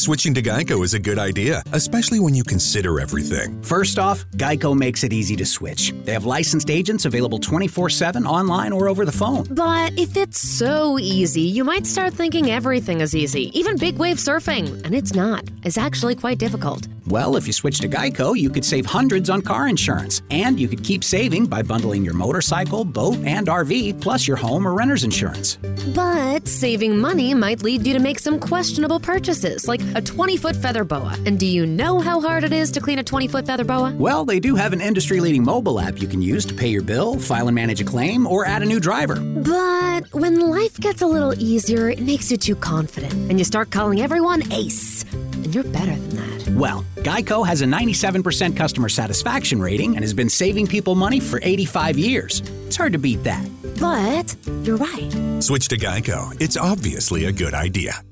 Switching to Geico is a good idea, especially when you consider everything. First off, Geico makes it easy to switch. They have licensed agents available 24 7 online or over the phone. But if it's so easy, you might start thinking everything is easy, even big wave surfing. And it's not. It's actually quite difficult. Well, if you switch to Geico, you could save hundreds on car insurance. And you could keep saving by bundling your motorcycle, boat, and RV, plus your home or renter's insurance. But saving money might lead you to make some questionable purchases, like a 20 foot feather boa. And do you know how hard it is to clean a 20 foot feather boa? Well, they do have an industry leading mobile app you can use to pay your bill, file and manage a claim, or add a new driver. But when life gets a little easier, it makes you too confident, and you start calling everyone ace. And you're better than that. Well, Geico has a 97% customer satisfaction rating and has been saving people money for 85 years. It's hard to beat that. But you're right. Switch to Geico. It's obviously a good idea.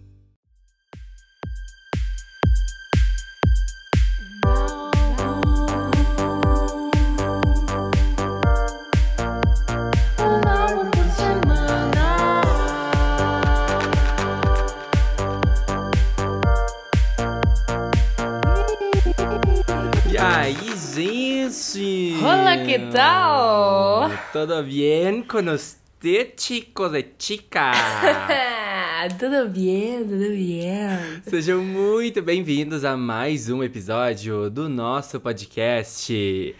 Que tal? Tudo bem com você, chicos e chicas? tudo bem, tudo bem. Sejam muito bem-vindos a mais um episódio do nosso podcast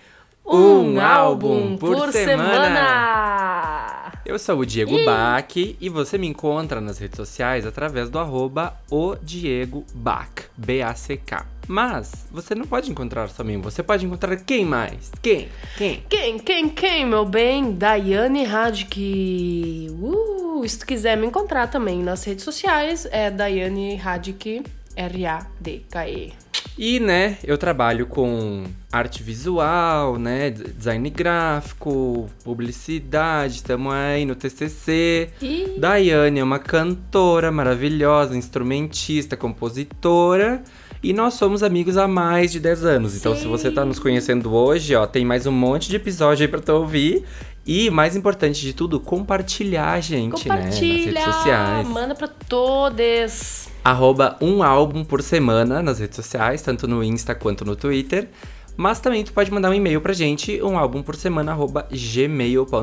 Um, álbum por, semana. Eu sou o Diego Bach e você me encontra nas redes sociais através do arroba o Diego Bach, B-A-C-K. Mas você não pode encontrar só mim, você pode encontrar quem mais? Quem? Quem? Quem, quem, quem, meu bem? Daiane Radke. Uh, se tu quiser me encontrar também nas redes sociais, é Daiane Radke, R-A-D-K-E. E, né, eu trabalho com arte visual, né, design gráfico, publicidade, tamo aí no TCC. Ih. Daiane é uma cantora maravilhosa, instrumentista, compositora. E nós somos amigos há mais de 10 anos. Então, se você tá nos conhecendo hoje, ó, tem mais um monte de episódio aí pra tu ouvir. E, mais importante de tudo, compartilhar a gente, né, nas Compartilha, redes sociais. manda pra todos. Arroba um álbum por semana nas redes sociais, tanto no Insta quanto no Twitter. Mas também tu pode mandar um e-mail pra gente, um álbum por semana, arroba gmail.com.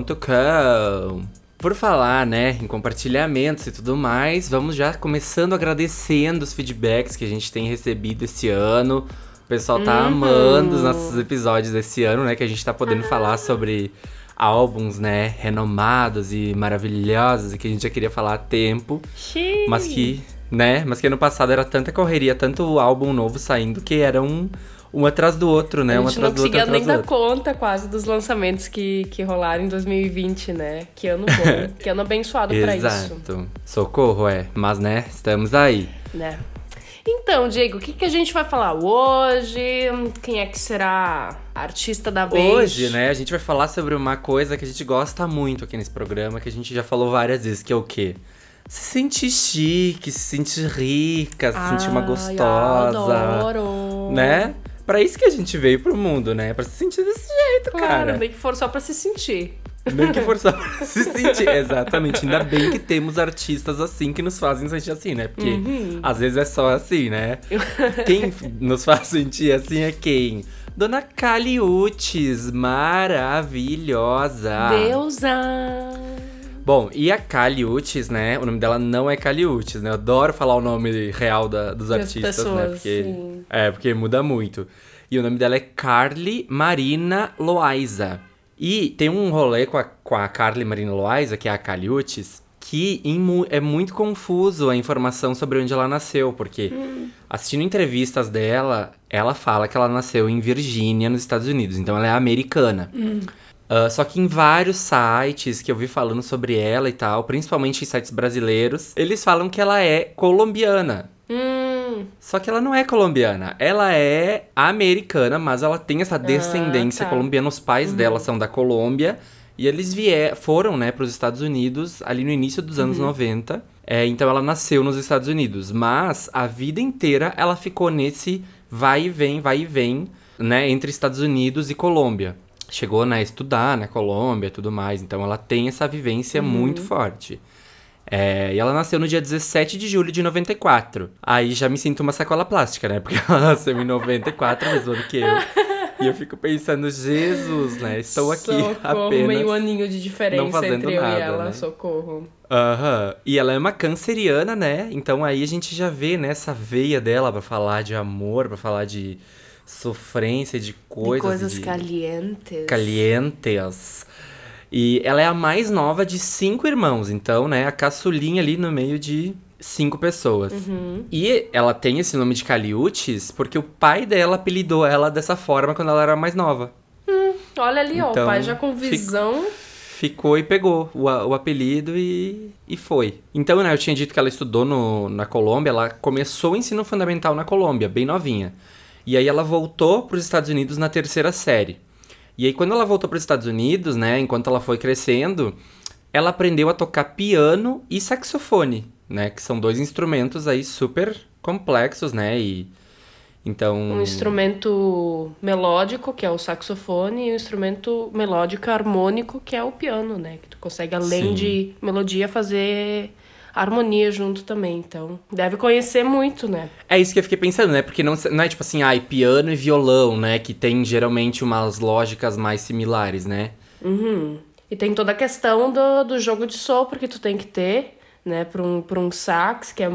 Por falar, né, em compartilhamentos e tudo mais, vamos já começando agradecendo os feedbacks que a gente tem recebido esse ano. O pessoal tá amando os nossos episódios desse ano, né, que a gente tá podendo falar sobre álbuns, né, renomados e maravilhosos e que a gente já queria falar há tempo. Xiii. Mas que, né? Mas que ano passado era tanta correria, tanto álbum novo saindo, que era um, um atrás do outro, né? Um não atrás do outro, conseguia atrás nem dar conta quase dos lançamentos que, que rolaram em 2020, né? Que ano bom, que ano abençoado pra isso, Exato. Socorro, é. Mas, né, estamos aí. né? Então, Diego, o que, que a gente vai falar hoje? Quem é que será artista da vez? Hoje, né, a gente vai falar sobre uma coisa que a gente gosta muito aqui nesse programa, que a gente já falou várias vezes, que é o quê? Se sentir chique, se sentir rica, se sentir uma gostosa. adoro. Né? Pra isso que a gente veio pro mundo, né? Pra se sentir desse jeito, Claro, cara. nem que for só pra se sentir. Nem que for só pra se sentir. Exatamente. Ainda bem que temos artistas assim que nos fazem sentir assim, né? Porque Uhum. às vezes é só assim, né? Quem nos faz sentir assim é quem? Dona Caliutes, maravilhosa. Deusa! Bom, e a Caliutes, né? O nome dela não é Caliutes, né? Eu adoro falar o nome real da- dos Das artistas, né? pessoas, Porque, sim. é, porque muda muito. E o nome dela é Carly Marina Loaiza. E tem um rolê com a, com a Carly Marina Loaiza, que é a Caliutes, que é muito confuso a informação sobre onde ela nasceu, porque assistindo entrevistas dela, ela fala que ela nasceu em Virgínia, nos Estados Unidos, então ela é americana. Uh, só que em vários sites que eu vi falando sobre ela e tal, principalmente em sites brasileiros, eles falam que ela é colombiana. Hum, Só que ela não é colombiana. Ela é americana, mas ela tem essa descendência tá. colombiana. Os pais dela são da Colômbia. E eles vier, foram, né, para os Estados Unidos ali no início dos anos 90. É, então ela nasceu nos Estados Unidos. Mas a vida inteira ela ficou nesse vai e vem, vai e vem, né, entre Estados Unidos e Colômbia. Chegou né, a estudar na Colômbia e tudo mais. Então ela tem essa vivência muito forte. É, e ela nasceu no dia 17 de julho de 94. Aí já me sinto uma sacola plástica, né? Porque ela nasceu em 94, mesmo ano que eu. E eu fico pensando, Jesus, né? Estou aqui socorro, apenas. meio aninho de não diferença fazendo entre eu nada, e ela, né? socorro. Aham. E ela é uma canceriana, né? Então aí a gente já vê né, essa veia dela pra falar de amor, pra falar de sofrência, de coisas. de coisas de- calientes. calientes. E ela é a mais nova de cinco irmãos, então, né, a caçulinha ali no meio de cinco pessoas. Uhum. E ela tem esse nome de Caliutes porque o pai dela apelidou ela dessa forma quando ela era mais nova. Olha ali, ó, o Então, pai já com visão. Ficou e pegou o, o apelido e, e foi. Então, né, eu tinha dito que ela estudou no, na Colômbia, ela começou o ensino fundamental na Colômbia, bem novinha. E aí ela voltou para os Estados Unidos na terceira série. E aí quando ela voltou para os Estados Unidos, né, enquanto ela foi crescendo, ela aprendeu a tocar piano e saxofone, né, que são dois instrumentos aí super complexos, né, e então Um instrumento melódico, que é o saxofone, e um instrumento melódico harmônico, que é o piano, né? Que tu consegue, além Sim. de melodia, fazer harmonia junto também. Então, deve conhecer muito, né? É isso que eu fiquei pensando, né? Porque não, não é tipo assim, ai, piano e violão, né? Que tem geralmente umas lógicas mais similares, né? Uhum. E tem toda a questão do, do jogo de sopro que tu tem que ter, né? Pra um, pra um sax, que é,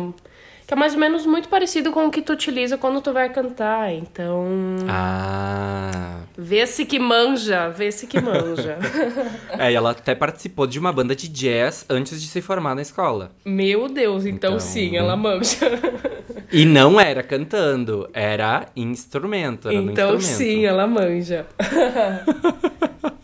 que é mais ou menos muito parecido com o que tu utiliza quando tu vai cantar. Então, Ah. vê-se que manja, vê-se que manja. É, e ela até participou de uma banda de jazz antes de se formar na escola. Meu Deus, então, Então, sim, ela manja. E não era cantando, era instrumento. Era Então sim, ela manja.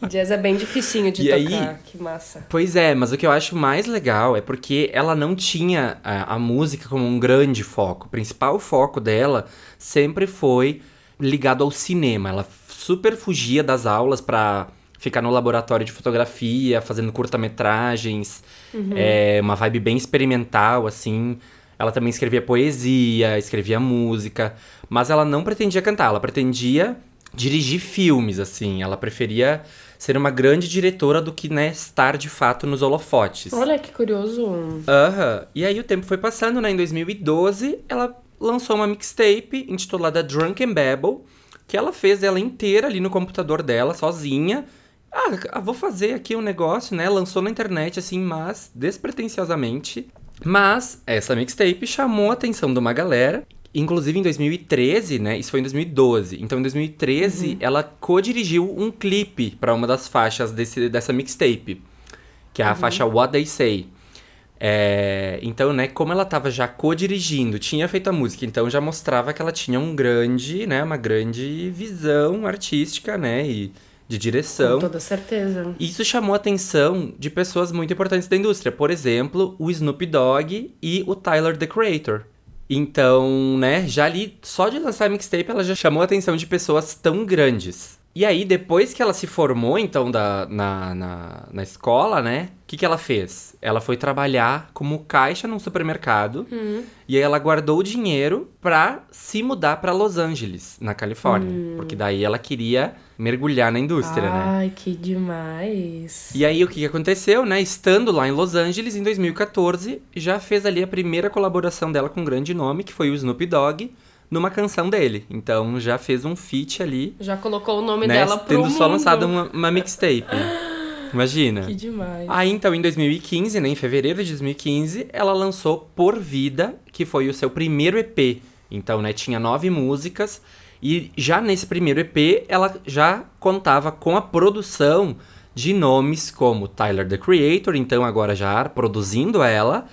Jazz é bem dificinho de E aí- tocar, que massa. Pois é, mas o que eu acho mais legal é porque ela não tinha a, a música como um grande foco. O principal foco dela sempre foi ligado ao cinema. Ela super fugia das aulas pra ficar no laboratório de fotografia, fazendo curta-metragens, é, uma vibe bem experimental, assim. Ela também escrevia poesia, escrevia música, mas ela não pretendia cantar, ela pretendia dirigir filmes, assim. Ela preferia ser uma grande diretora do que, né, estar de fato nos holofotes. Olha que curioso. Aham. E aí o tempo foi passando, né? Em 2012, ela lançou uma mixtape intitulada Drunken Babble, que ela fez ela inteira ali no computador dela, sozinha. Ah, vou fazer aqui um negócio, né? Lançou na internet, assim, mas despretensiosamente. Mas essa mixtape chamou a atenção de uma galera. Inclusive em 2013, né? Isso foi em 2012. Então em 2013, ela co-dirigiu um clipe para uma das faixas desse, dessa mixtape, que é a faixa What They Say. É, então, né, como ela tava já co-dirigindo, tinha feito a música, então já mostrava que ela tinha um grande, né, uma grande visão artística, né, e de direção. Com toda certeza. Isso chamou a atenção de pessoas muito importantes da indústria. Por exemplo, o Snoop Dogg e o Tyler, The Creator. Então, né, já ali, só de lançar mixtape, ela já chamou a atenção de pessoas tão grandes. E aí, depois que ela se formou, então, da, na, na, na escola, né, o que, que ela fez? Ela foi trabalhar como caixa num supermercado. E aí ela guardou o dinheiro pra se mudar pra Los Angeles, na Califórnia. Porque daí ela queria mergulhar na indústria, né? Ai, que demais. E aí, o que que aconteceu, né? Estando lá em Los Angeles, em 2014, já fez ali a primeira colaboração dela com um grande nome, que foi o Snoop Dogg, numa canção dele. Então, já fez um feat ali, Já colocou o nome né? dela pro Tendo só mundo. lançado uma, uma mixtape. Imagina. Que demais. Aí, então, em 2015, né? Em fevereiro de 2015, ela lançou Por Vida, que foi o seu primeiro EP. Então, né? Tinha nove músicas. E já nesse primeiro EP, ela já contava com a produção de nomes como Tyler, The Creator, então agora já produzindo ela.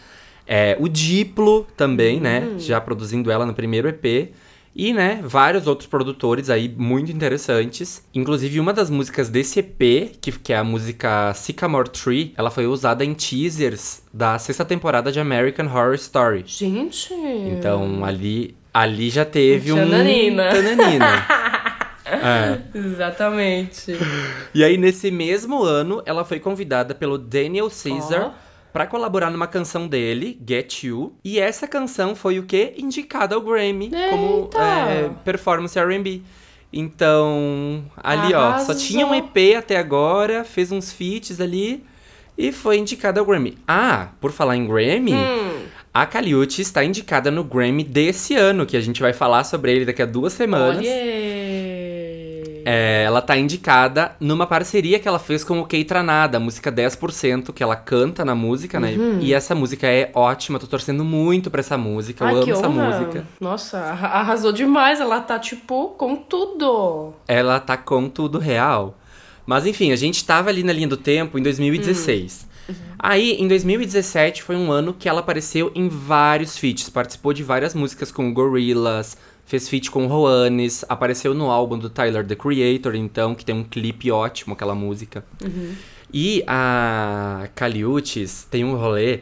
É, o Diplo também, né? Já produzindo ela no primeiro EP. E, né, vários outros produtores aí muito interessantes. Inclusive, uma das músicas desse EP, que, que é a música Sycamore Tree, ela foi usada em teasers da sexta temporada de American Horror Story. Gente. Então, ali, ali já teve um... Tananina. É. Exatamente. E aí, nesse mesmo ano, ela foi convidada pelo Daniel Caesar Ó. pra colaborar numa canção dele, Get You. E essa canção foi o quê? Indicada ao Grammy como Eita! é, performance R&B. Então, ali ó, só Arrasou. tinha um EP até agora, fez uns feats ali e foi indicada ao Grammy. Ah, por falar em Grammy, Hum. a Caliute está indicada no Grammy desse ano, que a gente vai falar sobre ele daqui a duas semanas. Olha. É, ela tá indicada numa parceria que ela fez com o Kei Tranada, a música 10%, que ela canta na música, né? Uhum. E essa música é ótima, tô torcendo muito pra essa música, eu Ai, amo que essa música. Nossa, arra- arrasou demais. Ela tá, tipo, com tudo. Ela tá com tudo real. Mas enfim, a gente tava ali na linha do tempo em 2016. Uhum. Aí, em 2017, foi um ano que ela apareceu em vários feats. Participou de várias músicas com Gorillaz, fez feat com o Juanes, apareceu no álbum do Tyler, The Creator, então, que tem um clipe ótimo, aquela música. E a Caliutes tem um rolê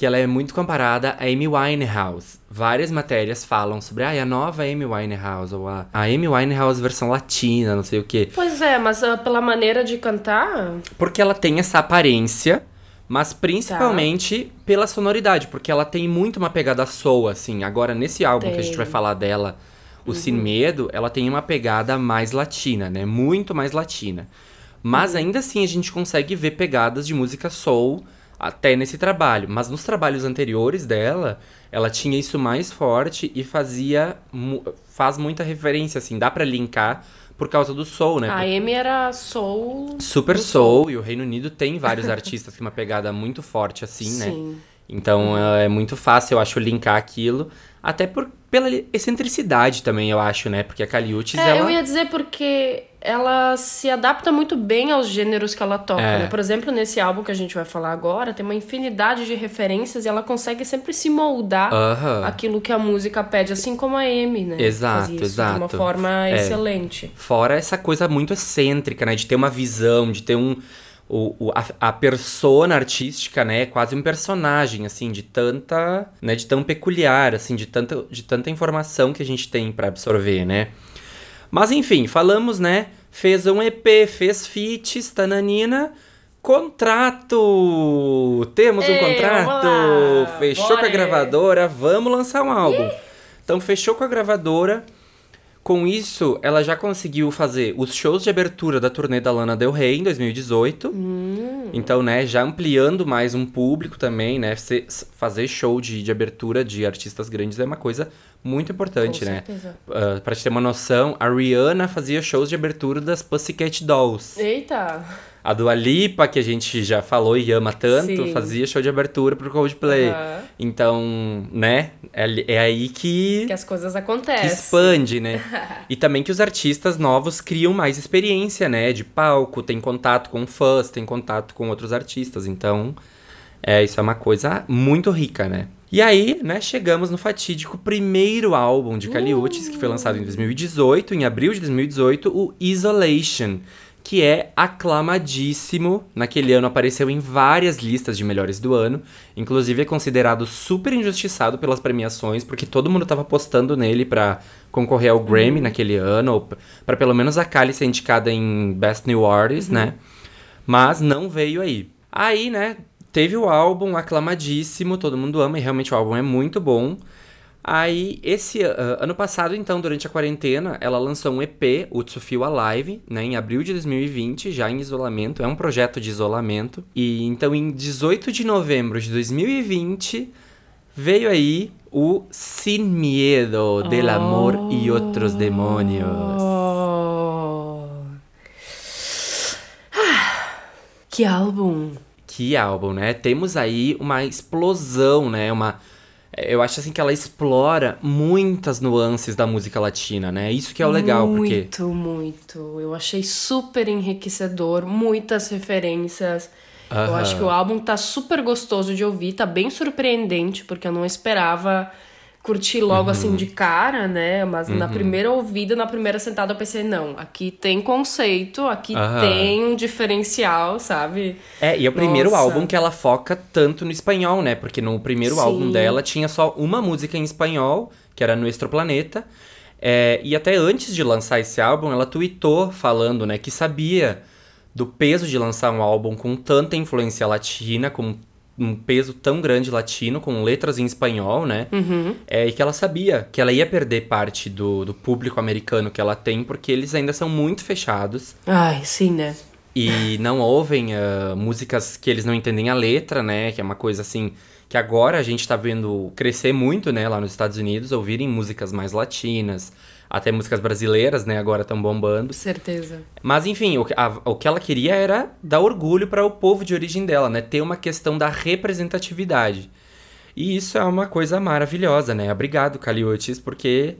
que ela é muito comparada a Amy Winehouse. Várias matérias falam sobre ah, a nova Amy Winehouse, ou a, a Amy Winehouse versão latina, não sei o quê. Pois é, mas ah, pela maneira de cantar. Porque ela tem essa aparência, mas principalmente pela sonoridade, porque ela tem muito uma pegada soul, assim. Agora, nesse álbum que a gente Tem. vai falar dela, o Sem Medo, ela tem uma pegada mais latina, né? Muito mais latina. Mas ainda assim a gente consegue ver pegadas de música soul até nesse trabalho. Mas nos trabalhos anteriores dela, ela tinha isso mais forte e fazia faz muita referência assim, dá pra linkar por causa do soul, né? A Amy era soul. Super do Soul, e o Reino Unido tem vários artistas com uma pegada muito forte assim, né? Sim. Então é muito fácil, eu acho, linkar aquilo. Até por, pela excentricidade também, eu acho, né? Porque a Caliutes, É, ela... eu ia dizer porque ela se adapta muito bem aos gêneros que ela toca, É. né? Por exemplo, nesse álbum que a gente vai falar agora, tem uma infinidade de referências e ela consegue sempre se moldar Aham. aquilo que a música pede, assim como a Amy, né? Exato, isso exato. De uma forma É. excelente. Fora essa coisa muito excêntrica, né? De ter uma visão, de ter um... O, o- a, a persona artística, né? É quase um personagem, assim, de tanta... Né, de tão peculiar, assim, de tanta, de tanta informação que a gente tem pra absorver, né? Mas enfim, falamos, né? Fez um EP, fez feats, tananina. Contrato! Temos um Ei, contrato! vamos lá, Fechou bora. com a gravadora, vamos lançar um álbum. Então fechou com a gravadora. Com isso, ela já conseguiu fazer os shows de abertura da turnê da Lana Del Rey em 2018. Hum. Então, né, já ampliando mais um público também, né? Fazer show de, de abertura de artistas grandes é uma coisa muito importante, Com né? certeza. Uh, pra te ter uma noção, a Rihanna fazia shows de abertura das Pussycat Dolls. Eita! A Dua Lipa, que a gente já falou e ama tanto, Sim. fazia show de abertura pro Coldplay. Aham. Então, né, é, é aí que, Que as coisas que acontecem. expande, né? e também que os artistas novos criam mais experiência, né? De palco, tem contato com fãs, tem contato com outros artistas. Então, é, isso é uma coisa muito rica, né? E aí, né, chegamos no fatídico primeiro álbum de Caliutes, que foi lançado em 2018, em abril de 2018, o Isolation, que é aclamadíssimo. Naquele ano apareceu em várias listas de melhores do ano, inclusive é considerado super injustiçado pelas premiações, porque todo mundo tava apostando nele pra concorrer ao Grammy naquele ano, ou pra pelo menos a Kali ser indicada em Best New Artist, né? Mas não veio aí. Aí, né, teve o álbum aclamadíssimo, todo mundo ama, e realmente o álbum é muito bom. Aí, esse ah, ano passado, então, durante a quarentena, ela lançou um EP, o Feel Alive, né, em abril de 2020, já em isolamento, é um projeto de isolamento. E então, em 18 de novembro de 2020, veio aí o Sin Miedo del Amor e Outros Demônios. Oh. Ah, Que álbum! Que álbum, né? Temos aí uma explosão, né? Uma. Eu acho assim que ela explora muitas nuances da música latina, né? Isso que é o legal, porque. Muito, muito. Eu achei super enriquecedor, muitas referências. Eu Aham. acho que o álbum tá super gostoso de ouvir, tá bem surpreendente, porque eu não esperava curtir logo assim de cara, né? Mas na primeira ouvida, na primeira sentada, eu pensei, não, aqui tem conceito, aqui Aham. tem um diferencial, sabe? É, e é o primeiro Nossa. álbum que ela foca tanto no espanhol, né? Porque no primeiro Sim. álbum dela tinha só uma música em espanhol, que era Nuestro Planeta. É, e até antes de lançar esse álbum, ela tweetou falando, né, que sabia do peso de lançar um álbum com tanta influência latina, com um peso tão grande latino, com letras em espanhol, né? É, e que ela sabia que ela ia perder parte do, do público americano que ela tem, porque eles ainda são muito fechados Ai, sim, né? e não ouvem ah, músicas que eles não entendem a letra, né? Que é uma coisa assim que agora a gente tá vendo crescer muito, né? Lá nos Estados Unidos, ouvirem músicas mais latinas, até músicas brasileiras, né? Agora estão bombando. Certeza. Mas enfim, o, que- a- o que ela queria era dar orgulho para o povo de origem dela, né? Ter uma questão da representatividade. E isso é uma coisa maravilhosa, né? Obrigado, Caliotis, porque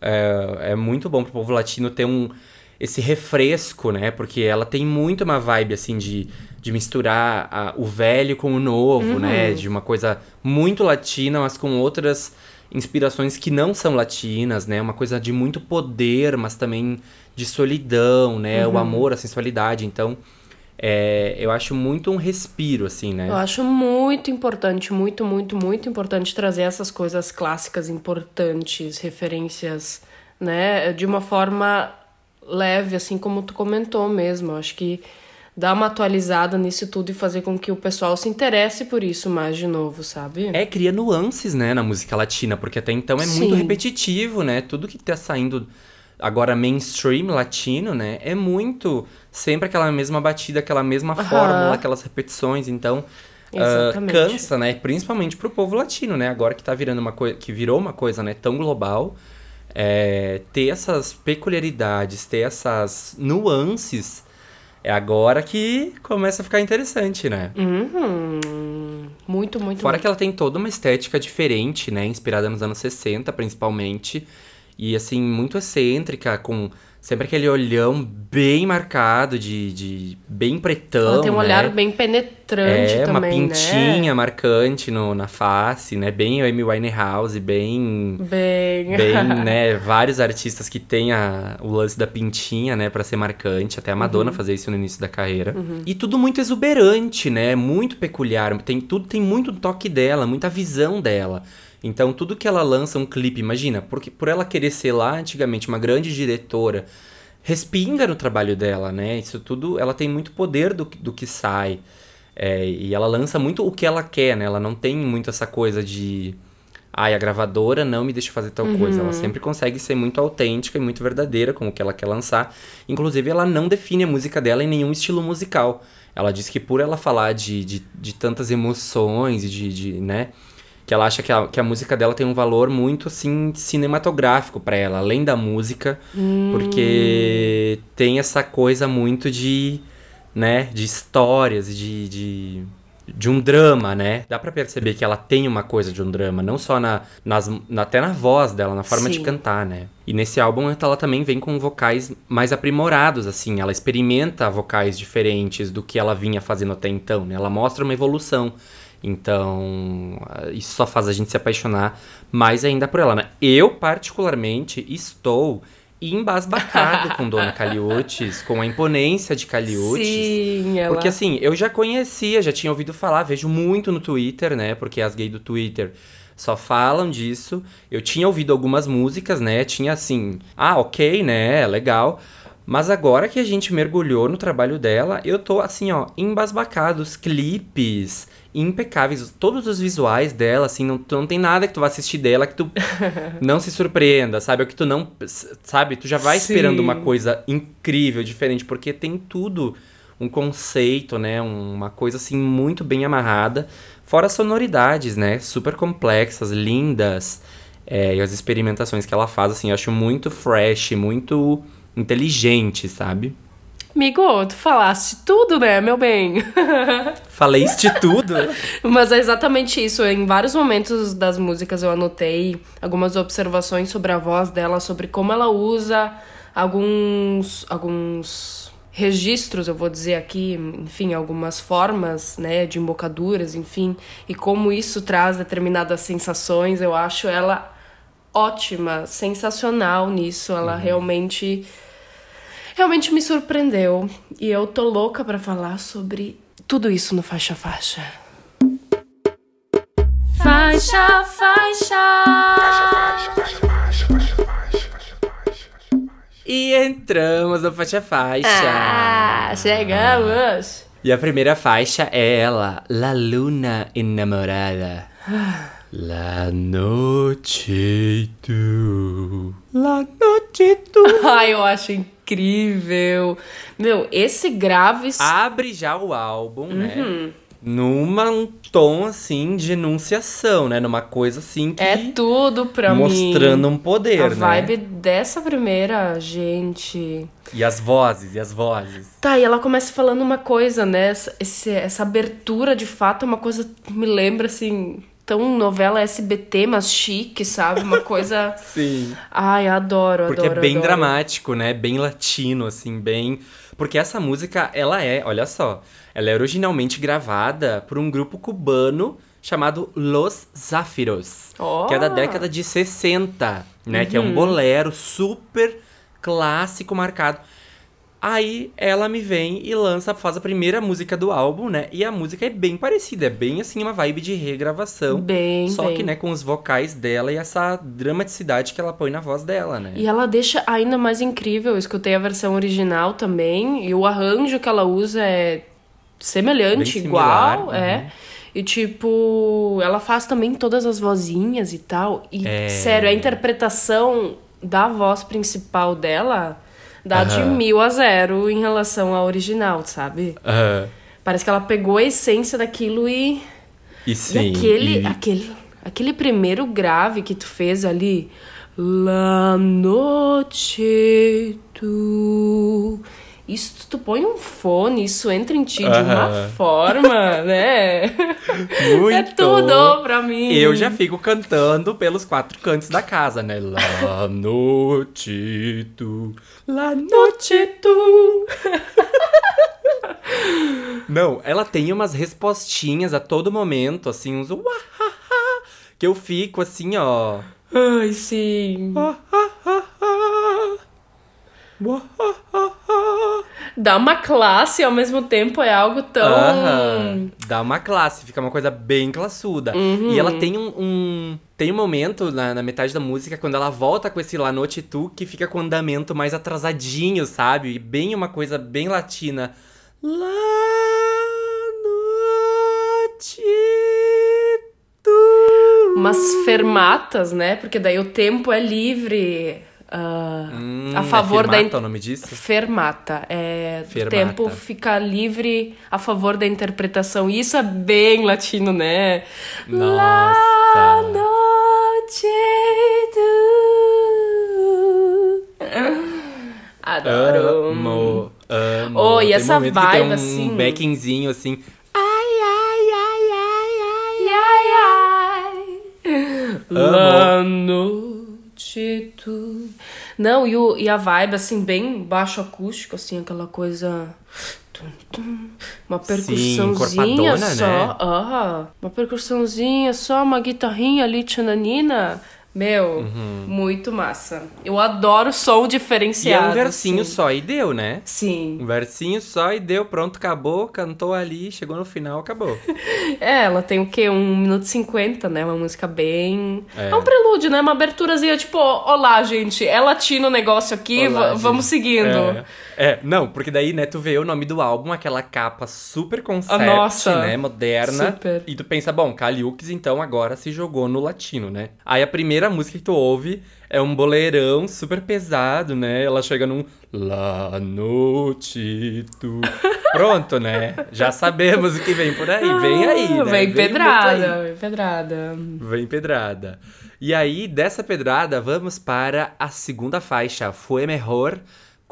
é, é muito bom pro povo latino ter um esse refresco, né? Porque ela tem muito uma vibe assim de, de misturar a- o velho com o novo, né? De uma coisa muito latina, mas com outras inspirações que não são latinas, né? Uma coisa de muito poder, mas também de solidão, né? O amor, a sensualidade. Então, é, eu acho muito um respiro, assim, né? Eu acho muito importante, muito, muito, muito importante trazer essas coisas clássicas importantes, referências, né, de uma forma leve, assim como tu comentou mesmo. Eu acho que dar uma atualizada nisso tudo e fazer com que o pessoal se interesse por isso mais de novo, sabe? É, cria nuances, né, na música latina, porque até então é muito Sim. repetitivo, né? Tudo que tá saindo agora mainstream latino, né? É muito sempre aquela mesma batida, aquela mesma fórmula, aquelas repetições, então Exatamente. cansa, né? Principalmente pro povo latino, né? Agora que tá virando uma coisa, que virou uma coisa, né, tão global, é, ter essas peculiaridades, ter essas nuances, é agora que começa a ficar interessante, né? Uhum. Muito, muito, Fora muito. que ela tem toda uma estética diferente, né? Inspirada nos anos 60, principalmente. E, assim, muito excêntrica, com sempre aquele olhão bem marcado, de, de bem pretão, Ela tem um né? olhar bem penetrante É, também, uma né? pintinha marcante no, na face, né? Bem o Amy Winehouse, bem... Bem... Bem, né? Vários artistas que têm a, o lance da pintinha, né? Pra ser marcante. Até a Madonna Uhum. fazia isso no início da carreira. E tudo muito exuberante, né? Muito peculiar. Tem, tudo tem muito toque dela, muita visão dela. Então, tudo que ela lança um clipe, imagina, porque por ela querer ser lá antigamente uma grande diretora, respinga no trabalho dela, né? Isso tudo, ela tem muito poder do, que- do que sai. É, e ela lança muito o que ela quer, né? Ela não tem muito essa coisa de. Ai, a gravadora não me deixa fazer tal coisa. Ela sempre consegue ser muito autêntica e muito verdadeira com o que ela quer lançar. Inclusive, ela não define a música dela em nenhum estilo musical. Ela diz que por ela falar de, de, de tantas emoções e de, de, né? Que ela acha que a, que a música dela tem um valor muito, assim, cinematográfico pra ela, além da música. Porque tem essa coisa muito de, né? De histórias, de... de de um drama, né? Dá pra perceber que ela tem uma coisa de um drama, não só na, nas, na- até na voz dela, na forma de Sim. cantar, né? E nesse álbum ela também vem com vocais mais aprimorados, assim, ela experimenta vocais diferentes do que ela vinha fazendo até então, né? Ela mostra uma evolução. Então, ah, isso só faz a gente se apaixonar mais ainda por ela, né? Eu, particularmente, estou embasbacado com Dona Caliutes, com a imponência de Caliutes. Sim, ela... Porque assim, eu já conhecia, já tinha ouvido falar, vejo muito no Twitter, né? Porque as gays do Twitter só falam disso. Eu tinha ouvido algumas músicas, né? Tinha assim, ah, ok, né? Legal. Mas agora que a gente mergulhou no trabalho dela, eu tô assim, ó, embasbacado. Os clipes impecáveis, todos os visuais dela, assim, não, tu não tem nada que tu vá assistir dela que tu não se surpreenda, sabe? Ou que tu não, sabe? Tu já vai Sim. esperando uma coisa incrível, diferente, porque tem tudo um conceito, né? Uma coisa assim muito bem amarrada. Fora sonoridades, né? Super complexas, lindas. É, e as experimentações que ela faz, assim, eu acho muito fresh, muito inteligente, sabe? Amigo, tu falaste tudo, né, meu bem? Falei de tudo. Mas é exatamente isso. Em vários momentos das músicas eu anotei algumas observações sobre a voz dela, sobre como ela usa alguns alguns registros, eu vou dizer aqui, enfim, algumas formas, né, de embocaduras, enfim, e como isso traz determinadas sensações. Eu acho ela ótima, sensacional nisso. Ela realmente realmente me surpreendeu. E eu tô louca pra falar sobre tudo isso no faixa faixa. Faixa E entramos no faixa faixa. Ah, chegamos. E a primeira faixa é ela, La Luna Enamorada. La noche tu. La noche tu. Ai, eu acho incrível. Meu, esse grave. Abre já o álbum, Uhum. né? Numa um tom assim de enunciação, né? Numa coisa assim que É tudo pra mim. mostrando um poder, A né? vibe dessa primeira, gente. E as vozes, e as vozes. Tá, e ela começa falando uma coisa, né? Essa, esse- essa abertura de fato é uma coisa que me lembra assim. Tão novela SBT, mas chique, sabe? Uma coisa. Sim. Ai, adoro, Porque adoro. é bem adoro. dramático, né? Bem latino, assim, bem. Porque essa música, ela é, olha só, ela é originalmente gravada por um grupo cubano chamado Los Záfiros, Ó. que é da década de 60, né? Que é Uhum. um bolero super clássico marcado. Aí ela me vem e lança, faz a primeira música do álbum, né? E a música é bem parecida, é bem assim uma vibe de regravação. Bem, Só bem. que, né, com os vocais dela e essa dramaticidade que ela põe na voz dela, né? E ela deixa ainda mais incrível. Eu escutei a versão original também. E o arranjo que ela usa é semelhante, Bem igual. similar, É. uhum. E tipo, ela faz também todas as vozinhas e tal. E, É. sério, a interpretação da voz principal dela dá de mil a zero em relação à original, sabe? Aham. Parece que ela pegou a essência daquilo e. E sim. e aquele, e- aquele, aquele primeiro grave que tu fez ali. La noche tu. Isso tu põe um fone, isso entra em ti de uma forma, né? Muito. É tudo pra mim. Eu já fico cantando pelos quatro cantos da casa, né? La noite tu, la noite tu. Não, ela tem umas respostinhas a todo momento, assim, uns uahaha, que eu fico assim, ó. Ai, sim. Dá uma classe ao mesmo tempo é algo tão. Aham. Dá uma classe, fica uma coisa bem classuda. E ela tem um, um- Tem um momento na, na metade da música, quando ela volta com esse La Noche Tu, que fica com o andamento mais atrasadinho, sabe? E bem uma coisa bem latina. La Noche Tu. umas fermatas, né? Porque daí o tempo é livre ah, Hum, a favor é da. fermata o nome disso? Fermata. É, Fermata. O tempo fica livre a favor da interpretação. E isso é bem latino, né? La Nossa. noche tu. Adoro. Amo, amo. Oh, e Tem essa momento que tem vibe, um assim- backingzinho assim. La noche tu. Não, e, o, e a vibe, assim, bem baixo acústico, assim, aquela coisa. Uma percussãozinha encorpadona, só. né? Ah, uma percussãozinha só, uma guitarrinha ali, tchananina. Meu, muito massa. Eu adoro som Uhum. E é diferenciado. um versinho assim. só e deu, né? Sim. Um versinho só e deu, pronto, acabou, cantou ali, chegou no final, acabou. É, ela tem o quê? Um minuto e cinquenta, né? Uma música bem. É. É. um prelúdio, né? Uma aberturazinha, tipo, olá, gente, é latino o negócio aqui, Olá, va- vamos seguindo. É, é, não, porque daí, né, tu vê o nome do álbum, aquela capa super concept, nossa. né, moderna. Super. E tu pensa, bom, Caliux então agora se jogou no latino, né? Aí a primeira música que tu ouve é um boleirão super pesado, né? Ela chega num La noite tu... Pronto, né? Já sabemos o que vem por aí. Vem aí, né? Ah, Vem pedrada, vem pedrada. Vem pedrada. E aí, dessa pedrada, vamos para a segunda faixa, Foi Mejor,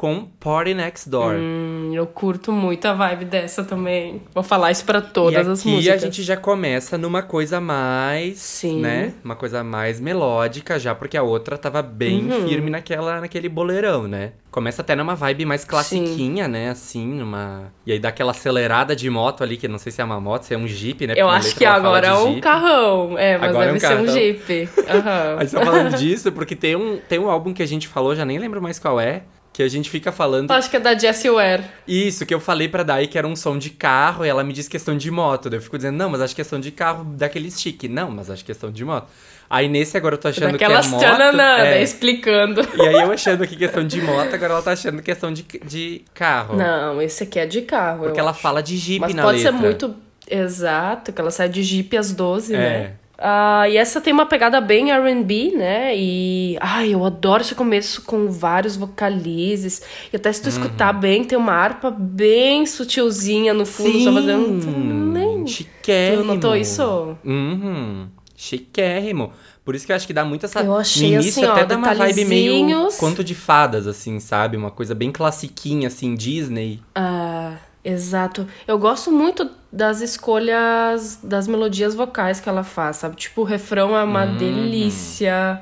com Party Next Door. Hum, eu curto muito a vibe dessa também. Vou falar isso pra e todas aqui as músicas. a gente já começa numa coisa mais, Sim. né? Uma coisa mais melódica já, porque a outra tava bem Uhum. firme naquela, naquele boleirão, né? Começa até numa vibe mais classiquinha, né? Assim, numa... E aí dá aquela acelerada de moto ali, que não sei se é uma moto, se é um jeep, né? Eu Porque na acho que agora é um carrão. É, mas Agora é um deve ser um carrão. Jeep. Aham. A gente tá falando disso porque tem um, tem um álbum que a gente falou, já nem lembro mais qual é, que a gente fica falando. Acho que é da Jessie Ware. Isso, que eu falei pra Dai que era um som de carro e ela me disse questão de moto. Daí eu fico dizendo, não, mas acho questão de carro daquele chique. Não, mas acho questão de moto. Aí nesse agora eu tô achando Daquelas que é moto. tchananã, é. né, explicando. E aí eu achando que questão de moto, agora ela tá achando questão de, de carro. Não, esse aqui é de carro. Porque ela acho. fala de jeep Mas na pode letra. ser muito exato, que ela sai de Jeep às 12, É. né? Ah, e essa tem uma pegada bem R&B, né? E ai, eu adoro esse começo com vários vocalizes. E até Uhum. se tu escutar bem, tem uma harpa bem sutilzinha no fundo, só fazendo um chiquérrimo. Tu notou isso? Uhum, chiquérrimo. Por isso que eu acho que dá muito essa... Eu achei, no início assim, ó, até dá uma vibe meio conto de fadas, assim, sabe? Uma coisa bem classiquinha, assim, Disney. Ah, exato. Eu gosto muito das escolhas das melodias vocais que ela faz, sabe? Tipo, o refrão é Uhum. uma delícia.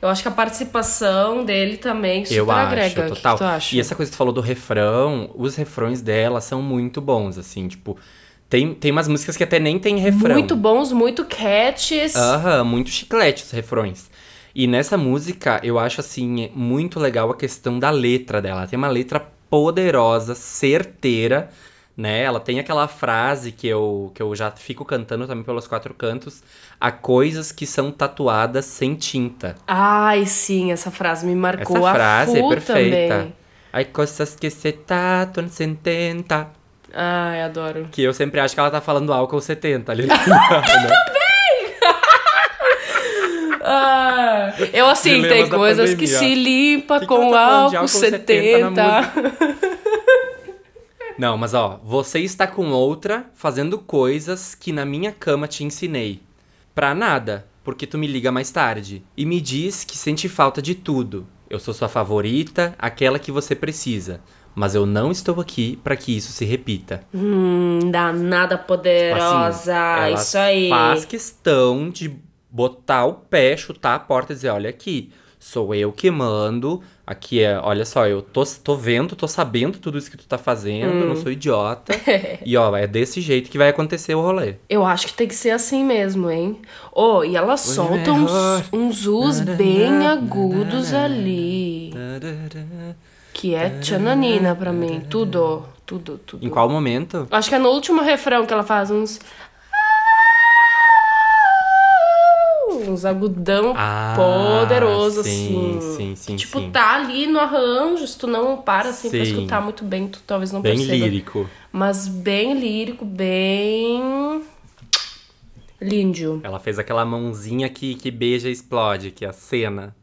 Eu acho que a participação dele também super eu acho, agrega. O que total. E essa coisa que tu falou do refrão, os refrões dela são muito bons, assim, tipo... Tem, tem umas músicas que até nem tem refrão. Muito bons, muito catches. Aham, muito chiclete os refrões. E nessa música, eu acho, assim, muito legal a questão da letra dela. Ela tem uma letra poderosa, certeira, né? Ela tem aquela frase que eu, que eu já fico cantando também pelos quatro cantos. Há coisas que são tatuadas sem tinta. Ai, sim, essa frase me marcou. Essa a frase é perfeita. Também. Há coisas que se tatuam sem tinta. Ai, adoro. Que eu sempre acho que ela tá falando álcool 70 ali. final, né? Ah, eu assim, tem Dilemas coisas que se limpa Que que com de álcool álcool 70 na 70. Não, mas ó, você está com outra fazendo coisas que na minha cama te ensinei. Pra nada, porque tu me liga mais tarde e me diz que sente falta de tudo. Eu sou sua favorita, aquela que você precisa. Mas eu não estou aqui pra que isso se repita. Hum, danada poderosa. Assim, ela isso aí. Faz questão de botar o pé, chutar a porta e dizer: olha aqui, sou eu que mando. Aqui é, olha só, eu tô, tô vendo, tô sabendo tudo isso que tu tá fazendo, Hum. eu não sou idiota. e ó, é desse jeito que vai acontecer o rolê. Eu acho que tem que ser assim mesmo, hein? Oh, e ela solta uns, uns us bem agudos ali. Que é tchananina pra mim. Tudo, tudo, tudo. Em qual momento? Acho que é no último refrão que ela faz uns. Uns agudão Ah, poderoso, sim, assim. sim, sim, Tipo, sim. tá ali no arranjo, se tu não para assim pra escutar muito bem, tu talvez não Bem perceba. lírico. Mas bem lírico, bem. Lindo. Ela fez aquela mãozinha que, que beija e explode, que é a cena.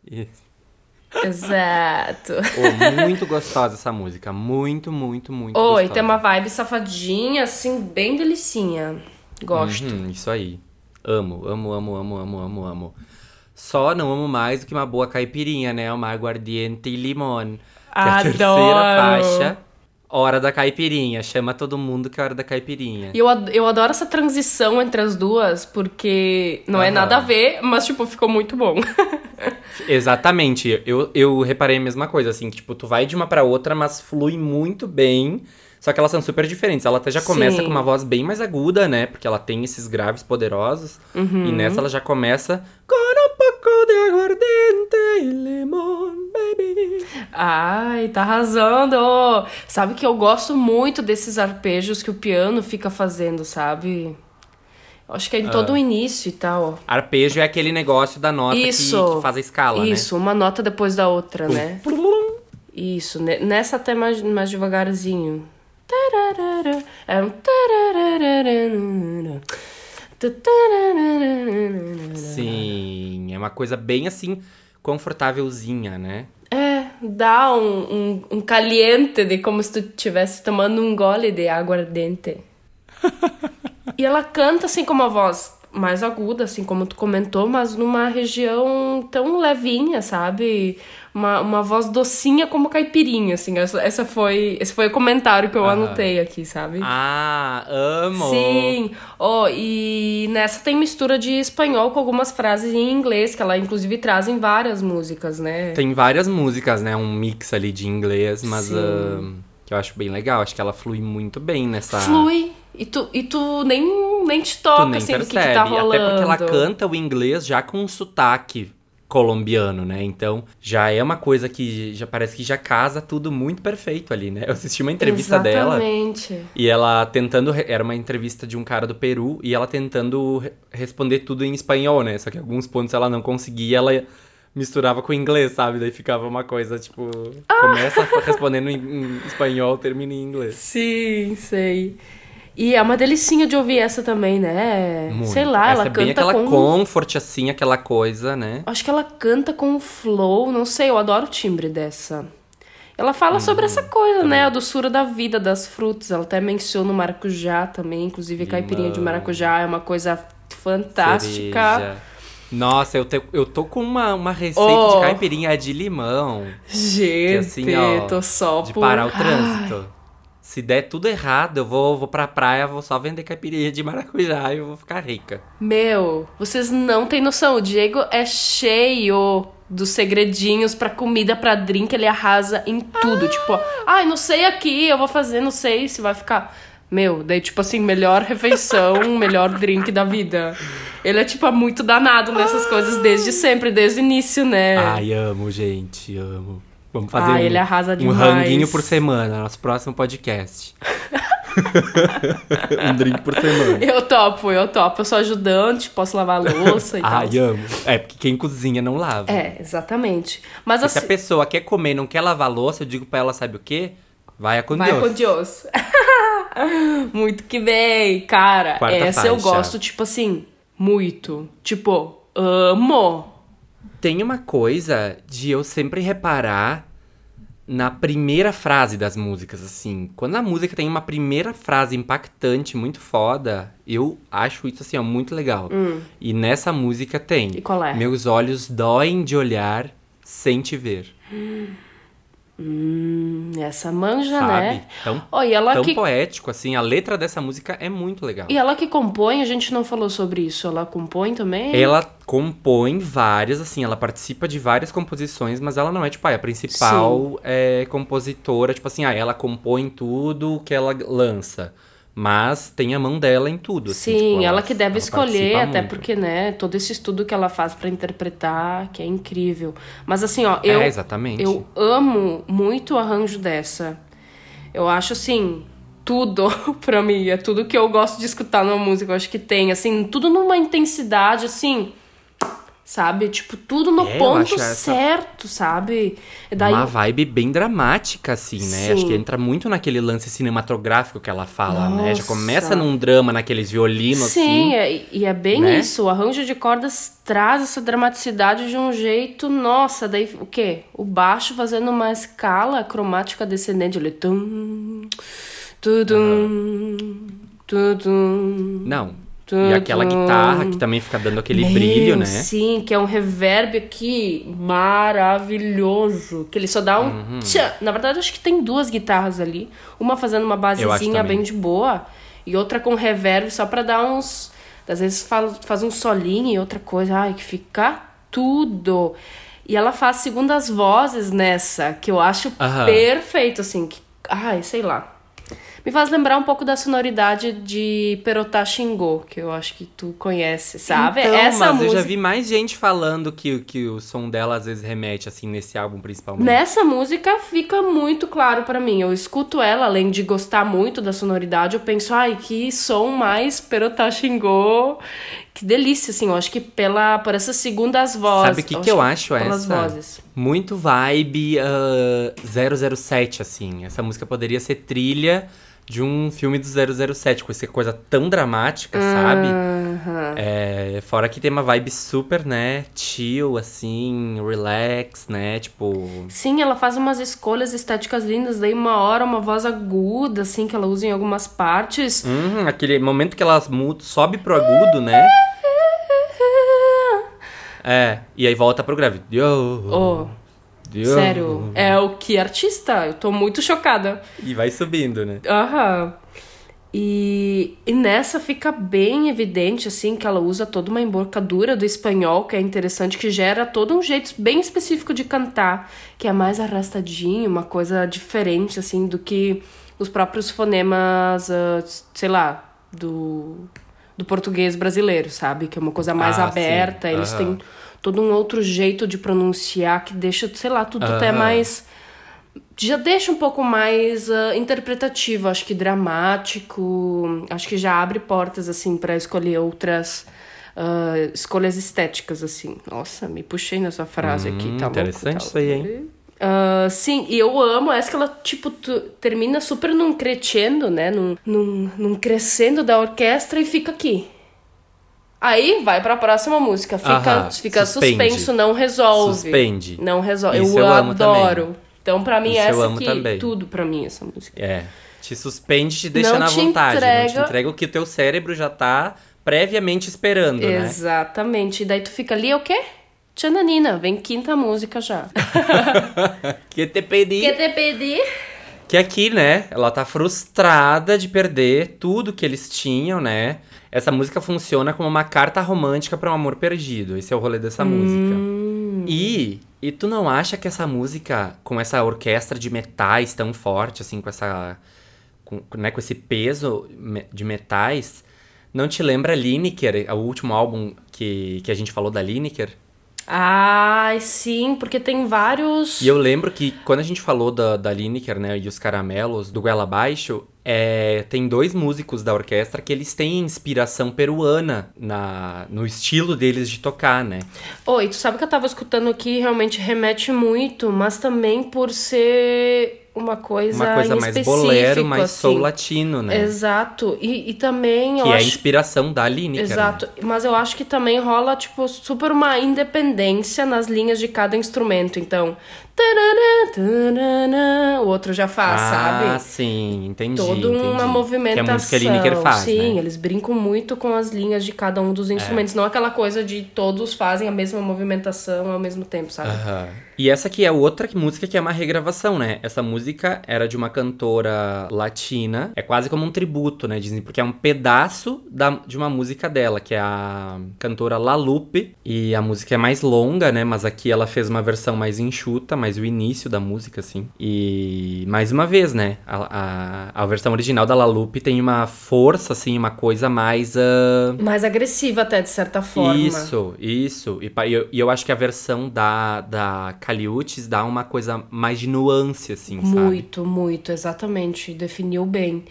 Exato. Oh, muito gostosa essa música. Muito, muito, muito Oi, tem uma vibe safadinha, assim, bem delicinha. Gosto. Uhum, isso aí. Amo, amo, amo, amo, amo, amo, amo. Só não amo mais do que uma boa caipirinha, né? Uma aguardiente e limão. Que é a terceira faixa. Hora da caipirinha. Chama todo mundo que é hora da caipirinha. E eu, eu adoro essa transição entre as duas, porque não é nada a ver, mas, tipo, ficou muito bom. Exatamente. Eu, eu reparei a mesma coisa, assim, que, tipo, tu vai de uma pra outra, mas flui muito bem. Só que elas são super diferentes. Ela até já começa Sim. com uma voz bem mais aguda, né? Porque ela tem esses graves poderosos. Uhum. E nessa ela já começa com um pouco de aguardente e limão, baby. Ai, tá arrasando! Sabe que eu gosto muito desses arpejos que o piano fica fazendo, sabe? Acho que é em todo Ah. o início e tal. Arpejo é aquele negócio da nota que- Isso. que, faz a escala, Isso, uma nota depois da outra, né? Isso, ne- nessa até mais, mais devagarzinho. É? Sim, é uma coisa bem assim, confortávelzinha, né? É, dá um, um, um caliente de como se tu estivesse tomando um gole de aguardente. e ela canta assim com uma voz mais aguda, assim como tu comentou, mas numa região tão levinha, sabe? Uma, uma voz docinha como caipirinha, assim. Essa, essa foi, esse foi o comentário que eu anotei aqui, sabe? Ah, amo! Sim. Oh, e nessa tem mistura de espanhol com algumas frases em inglês, que ela inclusive traz em várias músicas, né? Tem várias músicas, né? Um mix ali de inglês, mas ah, que eu acho bem legal. Acho que ela flui muito bem nessa. Flui. E tu, e tu nem, nem te toca, nem assim, do percebe. que, que tá rolando. Até porque ela canta o inglês já com um sotaque colombiano, né? Então já é uma coisa que já parece que já casa tudo muito perfeito ali, né? Eu assisti uma entrevista dela. Exatamente. E ela tentando. Era uma entrevista de um cara do Peru e ela tentando re- responder tudo em espanhol, né? Só que alguns pontos ela não conseguia, ela misturava com inglês, sabe? Daí ficava uma coisa tipo. Começa respondendo em, em espanhol, termina em inglês. Sim, sei. E é uma delicinha de ouvir essa também, né? Muito. Sei lá, Essa ela é bem canta aquela com... comfort, assim, aquela coisa, né? Acho que ela canta com flow, não sei, eu adoro o timbre dessa. Ela fala sobre essa coisa, né? A doçura da vida, das frutas. Ela até menciona o maracujá também, inclusive caipirinha de maracujá é uma coisa fantástica. Cereja. Nossa, eu, te- eu tô com uma, uma receita Oh. de caipirinha de limão. Gente, Que assim, ó, tô só de por... parar o Ai. Se der tudo errado, eu vou, vou pra praia, vou só vender caipirinha de maracujá e eu vou ficar rica. Meu, vocês não têm noção. O Diego é cheio dos segredinhos pra comida, pra drink. Ele arrasa em tudo. Tipo, ai, não sei aqui, eu vou fazer, não sei se vai ficar. Meu, daí, tipo assim, melhor refeição, melhor drink da vida. Ele é, tipo, muito danado nessas coisas desde sempre, desde o início, né? Ai, amo, gente, amo. Vamos fazer Ai, um, ele arrasa um ranguinho por semana, nosso próximo podcast. um drink por semana. Eu topo, eu topo. Eu sou ajudante, posso lavar a louça e tal. Ai, amo. É, porque quem cozinha não lava. É, exatamente. Mas Se a assim. pessoa quer comer e não quer lavar a louça, eu digo pra ela, sabe o quê? Vai com Vai Deus. com Deus. muito que bem, cara. Quarta essa eu faixa. gosto, tipo assim, muito. Tipo, amo. Tem uma coisa de eu sempre reparar na primeira frase das músicas, assim. Quando a música tem uma primeira frase impactante, muito foda, eu acho isso, assim, ó, muito legal. E nessa música tem... Hum. E qual é? Meus olhos doem de olhar sem te ver. Hum, essa manja, sabe? né? Tão, Ó, e ela tão que poético, assim. A letra dessa música é muito legal. E ela que compõe, a gente não falou sobre isso. Ela compõe também? Ela compõe várias, assim, ela participa de várias composições, mas ela não é, tipo, ah, a principal é, compositora, tipo assim, ah, ela compõe tudo que ela lança. Mas tem a mão dela em tudo. assim, Sim, tipo, ela, que deve ela escolher, até muito. porque, né, todo esse estudo que ela faz pra interpretar, que é incrível. Mas assim, ó, eu É, exatamente. eu amo muito o arranjo dessa. Eu acho assim, tudo pra mim, é tudo que eu gosto de escutar numa música, eu acho que tem, assim, tudo numa intensidade assim, sabe? Tipo, tudo no É, ponto acho essa- certo, sabe? Daí Uma vibe bem dramática, assim, né? Acho Sim. que entra muito naquele lance cinematográfico que ela fala, né? Já Nossa. começa num drama, naqueles violinos, Sim, assim. é- e é bem né? isso. O arranjo de cordas traz essa dramaticidade de um jeito. Nossa, daí o quê? O baixo fazendo uma escala cromática descendente. Ele. Tum, tudum, tudum. Não. E aquela guitarra que também fica dando aquele Meu, brilho, né? Sim, que é um reverb aqui maravilhoso. Que ele só dá um Uhum. tchan. Na verdade, acho que tem duas guitarras ali. Uma fazendo uma basezinha bem de boa. E outra com reverb só pra dar uns. Às vezes faz, faz um solinho e outra coisa. Ai, que fica tudo. E ela faz segundas vozes nessa, que eu acho Aham. perfeito, assim. Que, ai, sei lá. Me faz lembrar um pouco da sonoridade de Perotá Xingô, que eu acho que tu conhece, sabe? Então, Essa mas música. eu já vi mais gente falando que, que o som dela às vezes remete, assim, nesse álbum principalmente. Nessa música fica muito claro pra mim. Eu escuto ela, além de gostar muito da sonoridade, eu penso, ai, que som mais Perotá Xingô. Que delícia, assim. Eu acho que pela, por essas segundas vozes. Sabe o que, que eu acho pelas essa? vozes. Muito vibe ah, 007, assim. Essa música poderia ser trilha de um filme do 007, com essa coisa tão dramática, sabe? É, fora que tem uma vibe super, né, chill, assim, relax, né, tipo... Sim, ela faz umas escolhas estéticas lindas. Daí uma hora uma voz aguda, assim, que ela usa em algumas partes. Uhum, aquele momento que ela sobe pro agudo, né? É, e aí volta pro grave. Oh, yo. sério, é o que artista? Eu tô muito chocada. E vai subindo, né? Aham. E, e nessa fica bem evidente, assim, que ela usa toda uma embocadura do espanhol, que é interessante, que gera todo um jeito bem específico de cantar, que é mais arrastadinho, uma coisa diferente, assim, do que os próprios fonemas, ah, sei lá, do, do português brasileiro, sabe? Que é uma coisa mais Ah, aberta, sim. eles Aham. têm todo um outro jeito de pronunciar que deixa, sei lá, tudo até Aham. mais já deixa um pouco mais ah, interpretativo, acho que dramático, acho que já abre portas assim para escolher outras ah, escolhas estéticas assim. Nossa, me puxei nessa frase aqui, Hum, tá louco, interessante tá isso aí, louco. hein? Ah, sim, e eu amo essa que ela, tipo, tu- termina super num crescendo, né? Num, num, num crescendo da orquestra e fica aqui. Aí vai pra próxima música. Fica, Aham, fica suspende. suspenso, não resolve. Suspende. Não resolve. Isso eu, eu adoro. também. Então, pra mim, Isso eu essa aqui, também. tudo pra mim, essa música. É. Te suspende, te deixa Não na te vontade. Não te entrega- entrega o que o teu cérebro já tá previamente esperando, né? Exatamente. E daí tu fica ali, é o quê? Tchananina, vem quinta música já. Que te pedi. que te pedi? Que aqui, né, ela tá frustrada de perder tudo que eles tinham, né? Essa música funciona como uma carta romântica para um amor perdido. Esse é o rolê dessa música. E, e tu não acha que essa música, com essa orquestra de metais tão forte, assim, com essa. Com, né, com esse peso de metais, não te lembra Lineker, o último álbum que, que a gente falou da Lineker? Ai, sim, porque tem vários. E eu lembro que quando a gente falou da, da Lineker, né, e os caramelos do Goela Abaixo, é, tem dois músicos da orquestra que eles têm inspiração peruana na, no estilo deles de tocar, né? Oi, tu sabe que eu tava escutando aqui realmente remete muito, mas também por ser uma coisa. Uma coisa mais bolero, mais assim. soul latino, né? Exato. E, e também Que é a acho. inspiração da Lineker. né? Exato, mas eu acho que também rola, tipo, super uma independência nas linhas de cada instrumento. Então, o outro já faz, ah, sabe? sim, entendi. Toda entendi. uma movimentação. Que é muito que a Lineker faz, Sim, né? eles brincam muito com as linhas de cada um dos instrumentos. Não aquela coisa de todos fazem a mesma movimentação ao mesmo tempo, sabe? Aham. E essa aqui é outra música que é uma regravação, né? Essa música era de uma cantora latina. É quase como um tributo, né? Dizem, porque é um pedaço da, de uma música dela, que é a cantora La Lupe. E a música é mais longa, né? Mas aqui ela fez uma versão mais enxuta, mais o início da música, assim. E mais uma vez, né? A, a, a versão original da La Lupe tem uma força, assim, uma coisa mais. ah, Mais agressiva até, de certa forma. isso, isso. E, e eu, e eu acho que a versão da, da Caliutes dá uma coisa mais de nuance, assim, sabe? Muito, muito, exatamente. Definiu bem.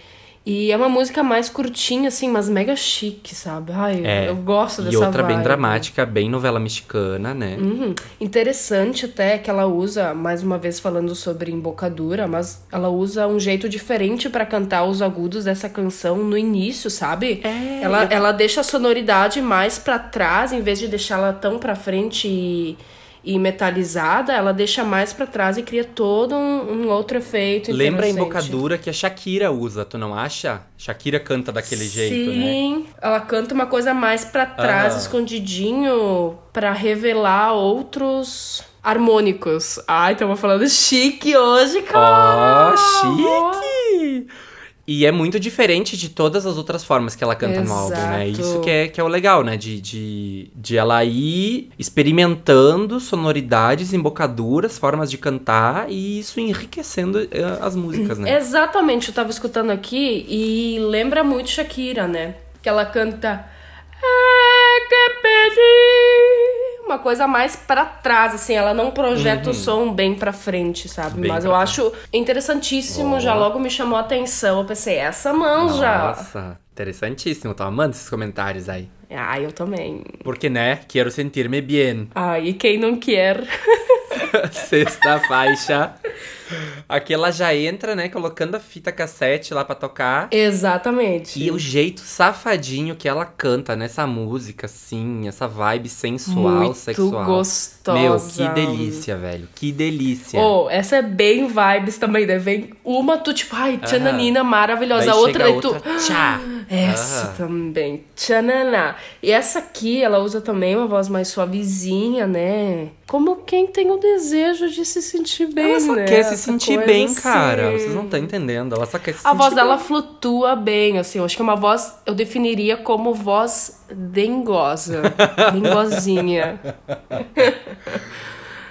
E é uma música mais curtinha, assim, mas mega chique, sabe? Ai, É. eu gosto E dessa outra bem vibe. dramática, bem novela mexicana, né? Uhum. Interessante até que ela usa, mais uma vez falando sobre embocadura, mas ela usa um jeito diferente pra cantar os agudos dessa canção no início, sabe? É, Ela, ela deixa a sonoridade mais pra trás, em vez de deixá-la tão pra frente e, e metalizada, ela deixa mais pra trás e cria todo um, um outro efeito Lembra a embocadura que a Shakira usa, tu não acha? Shakira canta daquele jeito, né? Sim, ela canta uma coisa mais pra trás, Aham. escondidinho, pra revelar outros harmônicos. Ai, tamo falando chique hoje, cara. Ó, chique! E é muito diferente de todas as outras formas que ela canta no álbum, né? Exato. Isso que é, que é o legal, né? De, de, de ela ir experimentando sonoridades, embocaduras, formas de cantar e isso enriquecendo eh, as músicas, né? Exatamente, eu tava escutando aqui e lembra muito Shakira, né? Que ela canta. "É que pedi", Uma coisa mais pra trás, assim, ela não projeta o som bem pra frente, sabe? Uhum. Bem Mas eu trás. acho interessantíssimo, Ó. já logo me chamou a atenção. Eu pensei, essa manja. Nossa, interessantíssimo. Tô amando esses comentários aí. Ah, eu também. Porque, né? Quero sentir-me bien. Ah, e quem não quer? Sexta faixa. Aqui ela já entra, né? Colocando a fita cassete lá pra tocar. Exatamente. E o jeito safadinho que ela canta nessa música, assim, essa vibe sensual, Muito sexual. gostosa. Meu, que delícia, velho. Que delícia. Oh, essa é bem vibes também, né? Vem uma, tu tipo, ai, tchananina, maravilhosa. Daí A outra, daí tu. outra, tchá. Essa Ah. também. Tchananá. E essa aqui, ela usa também uma voz mais suavezinha, né? Como quem tem o desejo de se sentir bem, Ela só né? quer se Essa sentir bem, assim. cara. Vocês não estão entendendo. Ela só quer se A sentir voz dela bem. flutua bem, assim. Eu acho que é uma voz, eu definiria como voz dengosa. dengozinha.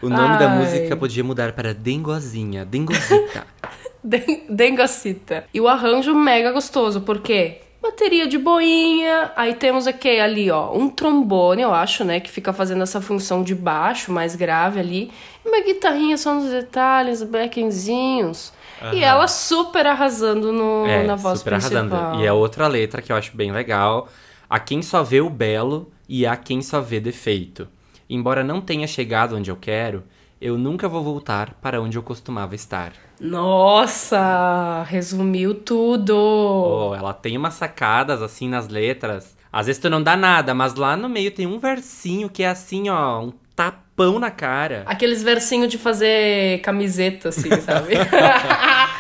O nome da Ai. música podia mudar para Dengozinha. Dengozita. Den- Dengacita. E o arranjo mega gostoso, porque bateria de boinha, aí temos aqui ali, ó, um trombone, eu acho, né, que fica fazendo essa função de baixo, mais grave ali, e uma guitarrinha só nos detalhes, backenzinhos. E ela super arrasando no, É, na voz super principal. arrasando. E é outra letra que eu acho bem legal. A quem só vê o belo e a quem só vê defeito. Embora não tenha chegado onde eu quero, eu nunca vou voltar para onde eu costumava estar. Nossa, resumiu tudo. Oh, ela tem umas sacadas assim nas letras. Às vezes tu não dá nada, mas lá no meio tem um versinho que é assim, ó, um tapão na cara. Aqueles versinhos de fazer camiseta, assim, sabe?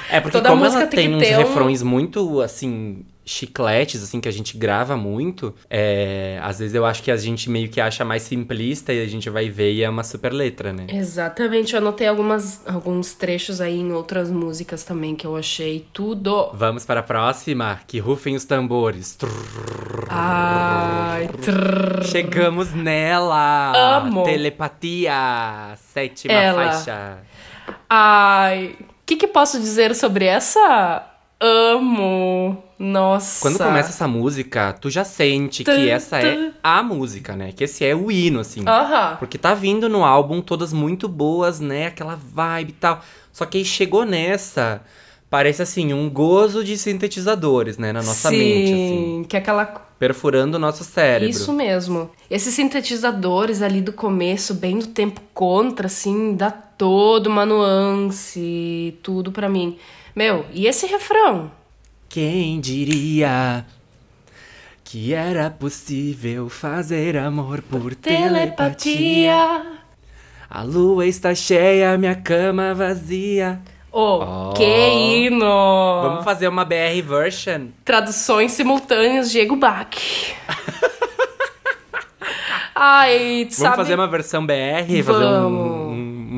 É porque Toda como música ela tem tem, uns um- refrões muito, assim, chicletes, assim, que a gente grava muito, é, às vezes eu acho que a gente meio que acha mais simplista e a gente vai ver e é uma super letra, né? Exatamente, eu anotei algumas, alguns trechos aí em outras músicas também que eu achei tudo. Vamos para a próxima, que rufem os tambores. Ai, trrr. Chegamos nela! Amo. Telepatia! Sétima Ela. faixa. Ai, o que, que posso dizer sobre essa? Amo. Nossa. Quando começa essa música, tu já sente Tum, que essa é tum. a música, né? Que esse é o hino, assim. Aham. Porque tá vindo no álbum todas muito boas, né? Aquela vibe e tal. Só que aí chegou nessa, parece assim, um gozo de sintetizadores, né? Na nossa Sim, mente, assim. que é aquela Perfurando o nosso cérebro. Isso mesmo. Esses sintetizadores ali do começo, bem do tempo contra, assim, dá toda uma nuance, tudo pra mim. Meu, e esse refrão? Quem diria que era possível fazer amor por telepatia? A lua está cheia, minha cama vazia. Oh, Oh. que hino! Vamos fazer uma BR version? Traduções simultâneas, Diego Bach. Ai, tu Vamos sabe... fazer uma versão BR, Vamos.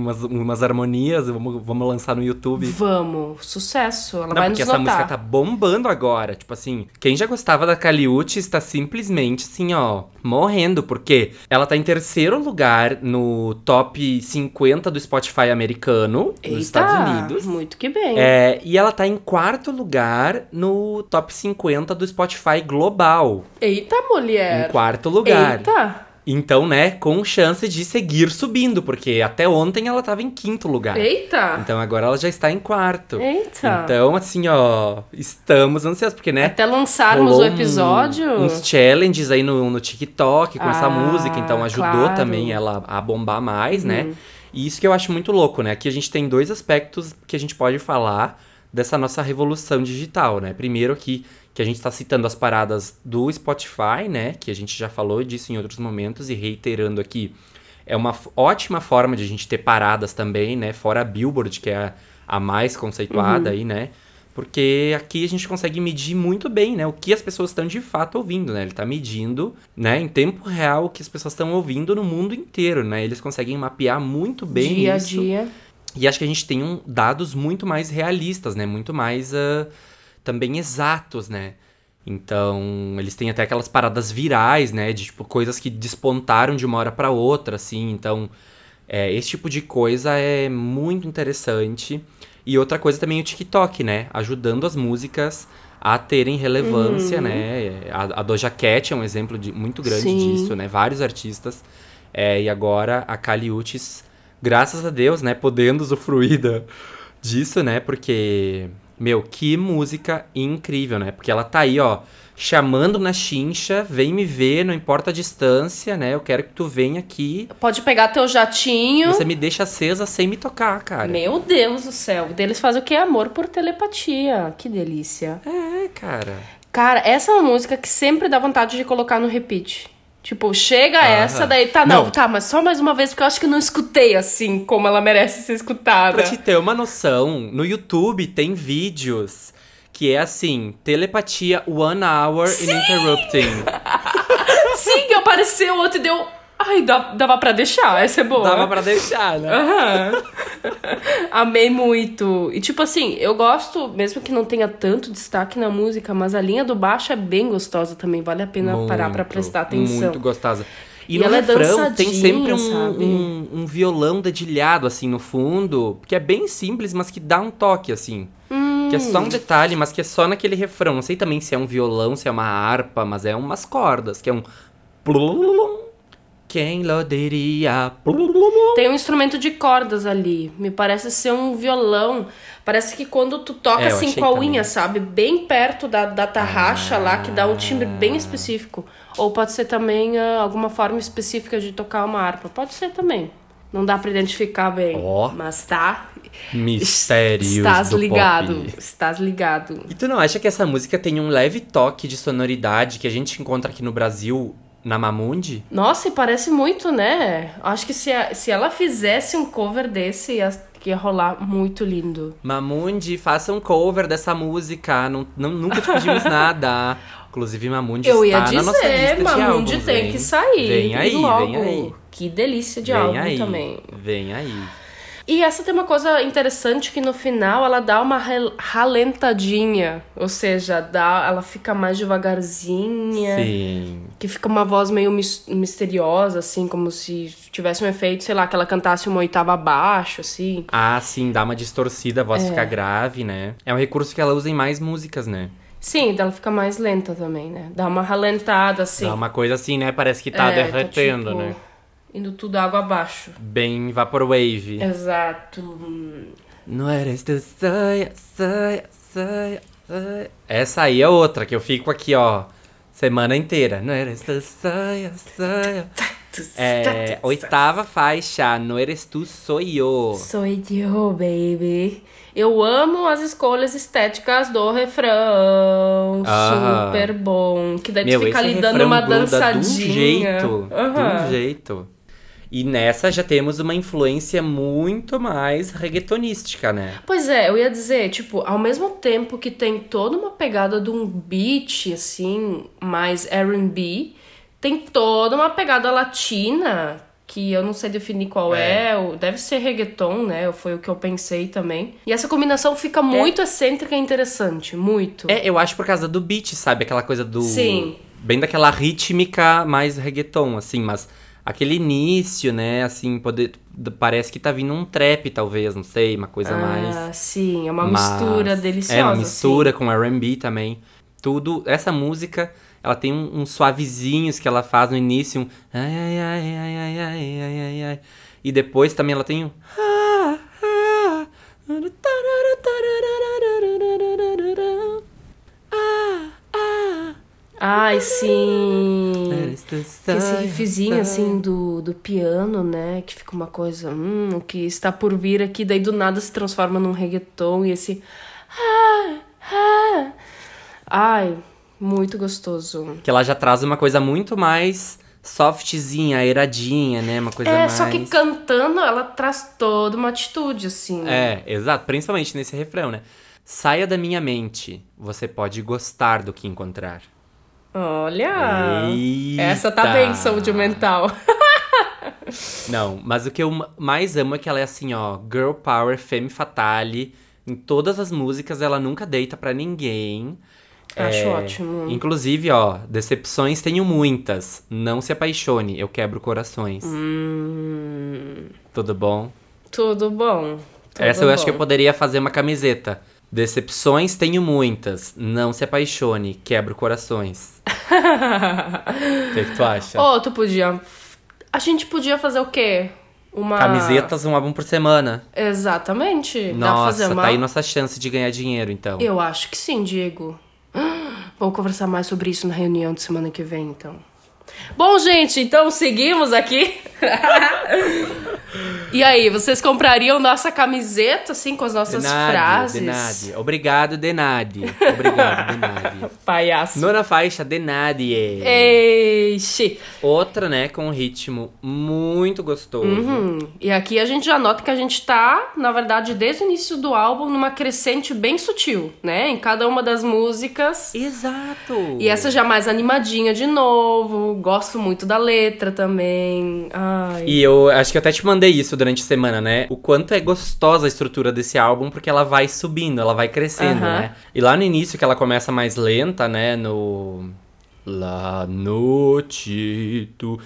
Um- umas, umas harmonias, vamos, vamos lançar no YouTube. Vamos, sucesso. Ela Não, vai porque nos essa notar. música tá bombando agora. Tipo assim, quem já gostava da Caliute está simplesmente assim, ó, morrendo. Porque ela tá em terceiro lugar no top 50 do Spotify americano, Eita, nos Estados Unidos. muito que bem. É, e ela tá em quarto lugar no top 50 do Spotify global. Eita, mulher! Em quarto lugar. Eita! Então, né, com chance de seguir subindo, porque até ontem ela tava em quinto lugar. Eita! Então agora ela já está em quarto. Eita! Então, assim, ó, estamos ansiosos, porque, né? Até lançarmos o episódio. um- uns challenges aí no, no TikTok com essa Ah, música, então ajudou claro. Uhum. também ela a bombar mais, né? E isso que eu acho muito louco, né? Aqui a gente tem dois aspectos que a gente pode falar dessa nossa revolução digital, né? Primeiro aqui, que a gente tá citando as paradas do Spotify, né? Que a gente já falou disso em outros momentos e reiterando aqui. É uma ótima forma de a gente ter paradas também, né? Fora a Billboard, que é a, a mais conceituada Uhum. aí, né? Porque aqui a gente consegue medir muito bem, né? O que as pessoas estão de fato ouvindo, né? Ele tá medindo, né? Em tempo real, o que as pessoas estão ouvindo no mundo inteiro, né? Eles conseguem mapear muito bem dia isso. a dia. E acho que a gente tem um, dados muito mais realistas, né? Muito mais ah, também exatos, né? Então, eles têm até aquelas paradas virais, né? De tipo, coisas que despontaram de uma hora pra outra, assim. Então, é, esse tipo de coisa é muito interessante. E outra coisa também é o TikTok, né? Ajudando as músicas a terem relevância, né? A, a Doja Cat é um exemplo de, muito grande Sim. disso, né? Vários artistas. É, e agora a Kali Uchis, graças a Deus, né? Podendo usufruir da- disso, né? Porque, meu, que música incrível, né? Porque ela tá aí, ó, chamando na chincha, vem me ver, não importa a distância, né? Eu quero que tu venha aqui. Pode pegar teu jatinho. Você me deixa acesa sem me tocar, cara. Meu Deus do céu. Deles faz o que? Amor por telepatia. Que delícia. É, cara. Cara, essa é uma música que sempre dá vontade de colocar no repeat. Tipo, chega Aham. essa, daí tá, não, Não. tá, mas só mais uma vez, porque eu acho que não escutei assim como ela merece ser escutada. Pra te ter uma noção, no YouTube tem vídeos Que é assim, telepatia one hour ininterrupting. Sim, apareceu outro e deu. Ai, dava pra deixar, essa é boa. Dava pra deixar, né? Aham. Amei muito. E tipo assim, eu gosto, mesmo que não tenha tanto destaque na música, mas a linha do baixo é bem gostosa também. Vale a pena parar pra Muito, prestar atenção. Muito gostosa. E, E no ela é refrão tem sempre um, um, um violão dedilhado, assim, no fundo, que é bem simples, mas que dá um toque, assim. Que é só Hum. um detalhe, mas que é só naquele refrão. Não sei também se é um violão, se é uma harpa, mas é umas cordas, que é um. plululum. Quem. Tem um instrumento de cordas ali. Me parece ser um violão. Parece que quando tu toca É, assim com a também. unha, sabe? Bem perto da, da tarraxa lá, que dá um timbre bem específico. Ou pode ser também ah, alguma forma específica de tocar uma harpa. Pode ser também. Não dá pra identificar bem. Ó. Mas tá. Mistérios Estás do ligado. pop. Estás ligado. E tu não acha que essa música tem um leve toque de sonoridade que a gente encontra aqui no Brasil, na Mamundi? Nossa, e parece muito, né? Acho que se, a- se ela fizesse um cover desse, ia, ia rolar muito lindo. Mamundi, faça um cover dessa música. Não, não- nunca te pedimos nada. Inclusive, Mamundi Eu está ia na nossa dizer, lista de Mamundi álbuns, tem hein? que sair. Vem aí, logo. vem aí. Que delícia de vem álbum aí, também. Vem aí. E essa tem uma coisa interessante que no final ela dá uma ralentadinha. Ou seja, dá, ela fica mais devagarzinha. Sim. Que fica uma voz meio mis- misteriosa, assim, como se tivesse um efeito, sei lá, que ela cantasse uma oitava abaixo, assim. Ah, sim, dá uma distorcida, a voz É. fica grave, né? É um recurso que ela usa em mais músicas, né? Sim, ela fica mais lenta também, né? Dá uma ralentada, assim. Dá uma coisa assim, né? Parece que tá É, derretendo, tipo, né? Indo tudo água abaixo. Bem vaporwave. Exato. Não eres tu, saia, saia, saia, saia. Essa aí é outra que eu fico aqui, ó, semana inteira. Não eres tu, saia, saia. É, oitava faixa, não eres tu, sou eu. Sou eu, baby. Eu amo as escolhas estéticas do refrão. Ah. Super bom. Que daí tu Meu, fica esse ali dando uma dançadinha. de um jeito, de um jeito. E nessa já temos uma influência muito mais reggaetonística, né? Pois é, eu ia dizer, tipo, ao mesmo tempo que tem toda uma pegada de um beat, assim, mais R&B, tem toda uma pegada latina, que eu não sei definir qual é, ou deve ser reggaeton, né, foi o que eu pensei também. E essa combinação fica muito excêntrica e interessante, muito. É, eu acho por causa do beat, sabe? Aquela coisa do. Sim. Bem daquela rítmica mais reggaeton, assim, mas aquele início, né? Assim, poder, parece que tá vindo um trap, talvez, não sei, uma coisa mais. Ah, sim, é uma Mas- mistura deliciosa. É, uma mistura assim. com R&B também. Tudo, essa música, ela tem um- uns suavezinhos que ela faz no início, um ai, ai, ai, ai, ai, ai, ai, ai, ai. E depois também ela tem um ah, ah, ah, ah. Ai, sim. Tu, Que esse riffzinho, saia. assim, do, do piano, né? Que fica uma coisa, hum, o que está por vir aqui. Daí do nada se transforma num reggaeton e esse... Ah, ah. Ai, muito gostoso. Que ela já traz uma coisa muito mais softzinha, airadinha, né? Uma coisa É, mais... só que cantando ela traz toda uma atitude, assim. É, exato. Principalmente nesse refrão, né? Saia da minha mente, você pode gostar do que encontrar. Olha! Eita. Essa tá bem, saúde mental. Não, mas o que eu ma- mais amo é que ela é assim, ó, girl power, femme fatale. Em todas as músicas ela nunca deita pra ninguém. Acho É, ótimo. Inclusive, ó, decepções tenho muitas. Não se apaixone, eu quebro corações. Hum, Tudo bom? tudo bom. tudo Essa eu acho que eu bom. poderia fazer uma camiseta. Decepções tenho muitas. Não se apaixone, quebro corações. O que, que tu acha? Ô, tu podia... A gente podia fazer o quê? Uma... Camisetas, um álbum por semana. Exatamente. Nossa, uma... tá aí nossa chance de ganhar dinheiro, então. Eu acho que sim, Diego. Vamos conversar mais sobre isso na reunião de semana que vem, então. Bom, gente, então seguimos aqui. E aí, vocês comprariam nossa camiseta, assim, com as nossas Denade, frases? Denade. Obrigado, Denade. Obrigado, Denade. Palhaço. Nona faixa, Denade. Eixe. Outra, né, com um ritmo muito gostoso. Uhum. E aqui a gente já nota que a gente tá, na verdade, desde o início do álbum, numa crescente bem sutil, né? Em cada uma das músicas. Exato. E essa já mais animadinha de novo. Gosto muito da letra também. Ai. E eu acho que eu até te mandei isso durante a semana, né? O quanto é gostosa a estrutura desse álbum, porque ela vai subindo, ela vai crescendo, Aham. né? E lá no início, que ela começa mais lenta, né? No. La noite. tu-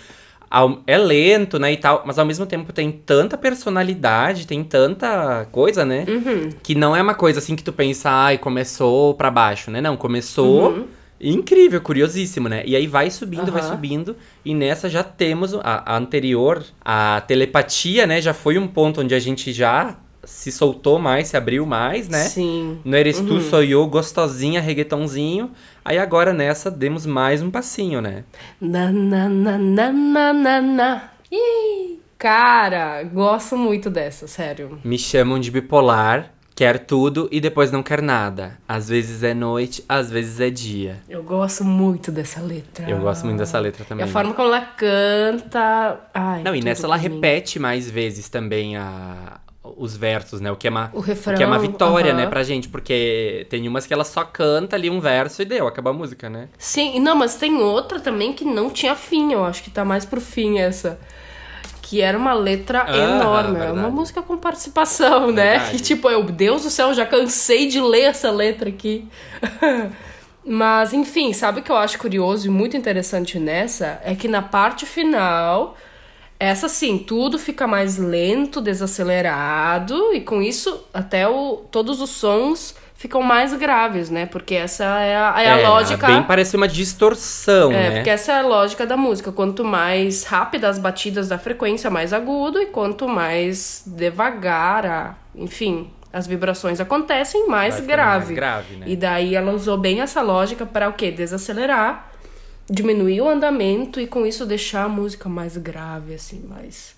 É lento, né, e tal, mas ao mesmo tempo tem tanta personalidade, tem tanta coisa, né? Uhum. Que não é uma coisa assim que tu pensa, ai, começou pra baixo, né? Não, começou incrível, curiosíssimo, né? E aí vai subindo, vai Uhum. Subindo, e nessa já temos a, a anterior, a telepatia, né? Já foi um ponto onde a gente já se soltou mais, se abriu mais, né? Sim. No Eres Tu Sou Eu, gostosinha, reggaetonzinho. Aí agora nessa demos mais um passinho, né? Na, na, na, na, na, na, na. Ih, cara, gosto muito dessa, sério. Me chamam de bipolar, quer tudo e depois não quer nada. Às vezes é noite, às vezes é dia. Eu gosto muito dessa letra. Eu gosto muito dessa letra E também. a forma como ela canta. Ai, Não, e nessa ela repete mais vezes também a, os versos, né? O que é uma, O refrão, que é uma vitória, aham. né, pra gente. Porque tem umas que ela só canta ali um verso e deu, acaba a música, né? Sim, não, mas tem outra também que não tinha fim, eu acho que tá mais pro fim essa. Que era uma letra Ah, enorme. É verdade. uma música com participação, né? Verdade. Que tipo, eu, Deus do céu, já cansei de ler essa letra aqui. mas, enfim, sabe o que eu acho curioso e muito interessante nessa? É que na parte final, essa sim, tudo fica mais lento, desacelerado, e com isso, até o, todos os sons ficam mais graves, né? Porque essa é a, é a lógica. Bem parece uma distorção, É, né? porque essa é a lógica da música. Quanto mais rápida as batidas da frequência, mais agudo, e quanto mais devagar, a, enfim, as vibrações acontecem, mais grave. mais grave, né? E daí ela usou bem essa lógica para o quê? Desacelerar, diminuir o andamento e com isso deixar a música mais grave, assim, mais.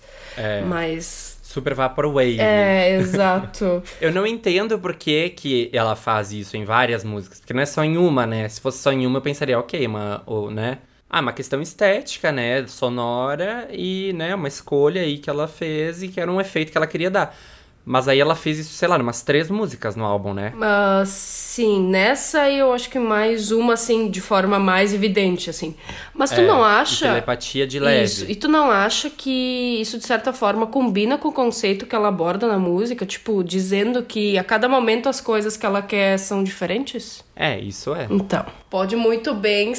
mais. Super Vaporwave. É, exato. Eu não entendo por que, que ela faz isso em várias músicas. Porque não é só em uma, né? Se fosse só em uma, eu pensaria, ok, uma, ou, né? Ah, uma questão estética, né? Sonora e, né, uma escolha aí que ela fez e que era um efeito que ela queria dar. Mas aí ela fez isso, sei lá, umas três músicas no álbum, né? Ah, sim, nessa eu acho que mais uma, assim, de forma mais evidente, assim. Mas tu É, não acha. telepatia de leve. Isso, e tu não acha que isso, de certa forma, combina com o conceito que ela aborda na música? Tipo, dizendo que a cada momento as coisas que ela quer são diferentes? É, isso é. Então. Pode muito bem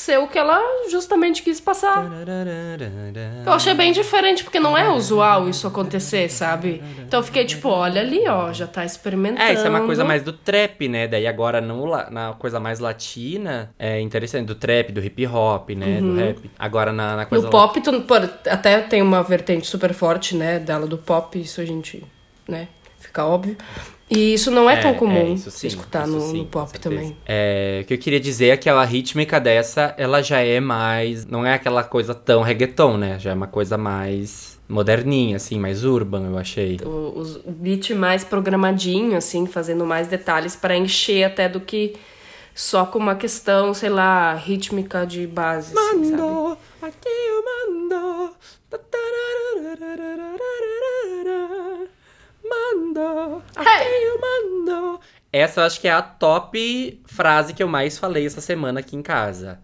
ser o que ela justamente quis passar. Eu achei bem diferente, porque não é usual isso acontecer, sabe? Então eu fiquei tipo, olha ali, ó, já tá experimentando. É, isso é uma coisa mais do trap, né? Daí agora la- na coisa mais latina, é interessante, do trap, do hip hop, né? Do rap. Agora na, na coisa No pop, tu, pô, até tem uma vertente super forte, né, dela do pop, isso a gente, né, fica óbvio. E isso não é, tão comum isso sim, escutar isso no, sim, no pop também. É, o que eu queria dizer é que a rítmica dessa, ela já é mais. Não é aquela coisa tão reggaeton, né? Já é uma coisa mais moderninha, assim, mais urban, eu achei. O, o beat mais programadinho, assim, fazendo mais detalhes para encher até do que só com uma questão, sei lá, rítmica de base, assim, sabe? aqui eu mando. Mando, aqui eu mando. Essa eu acho que é a top frase que eu mais falei essa semana aqui em casa.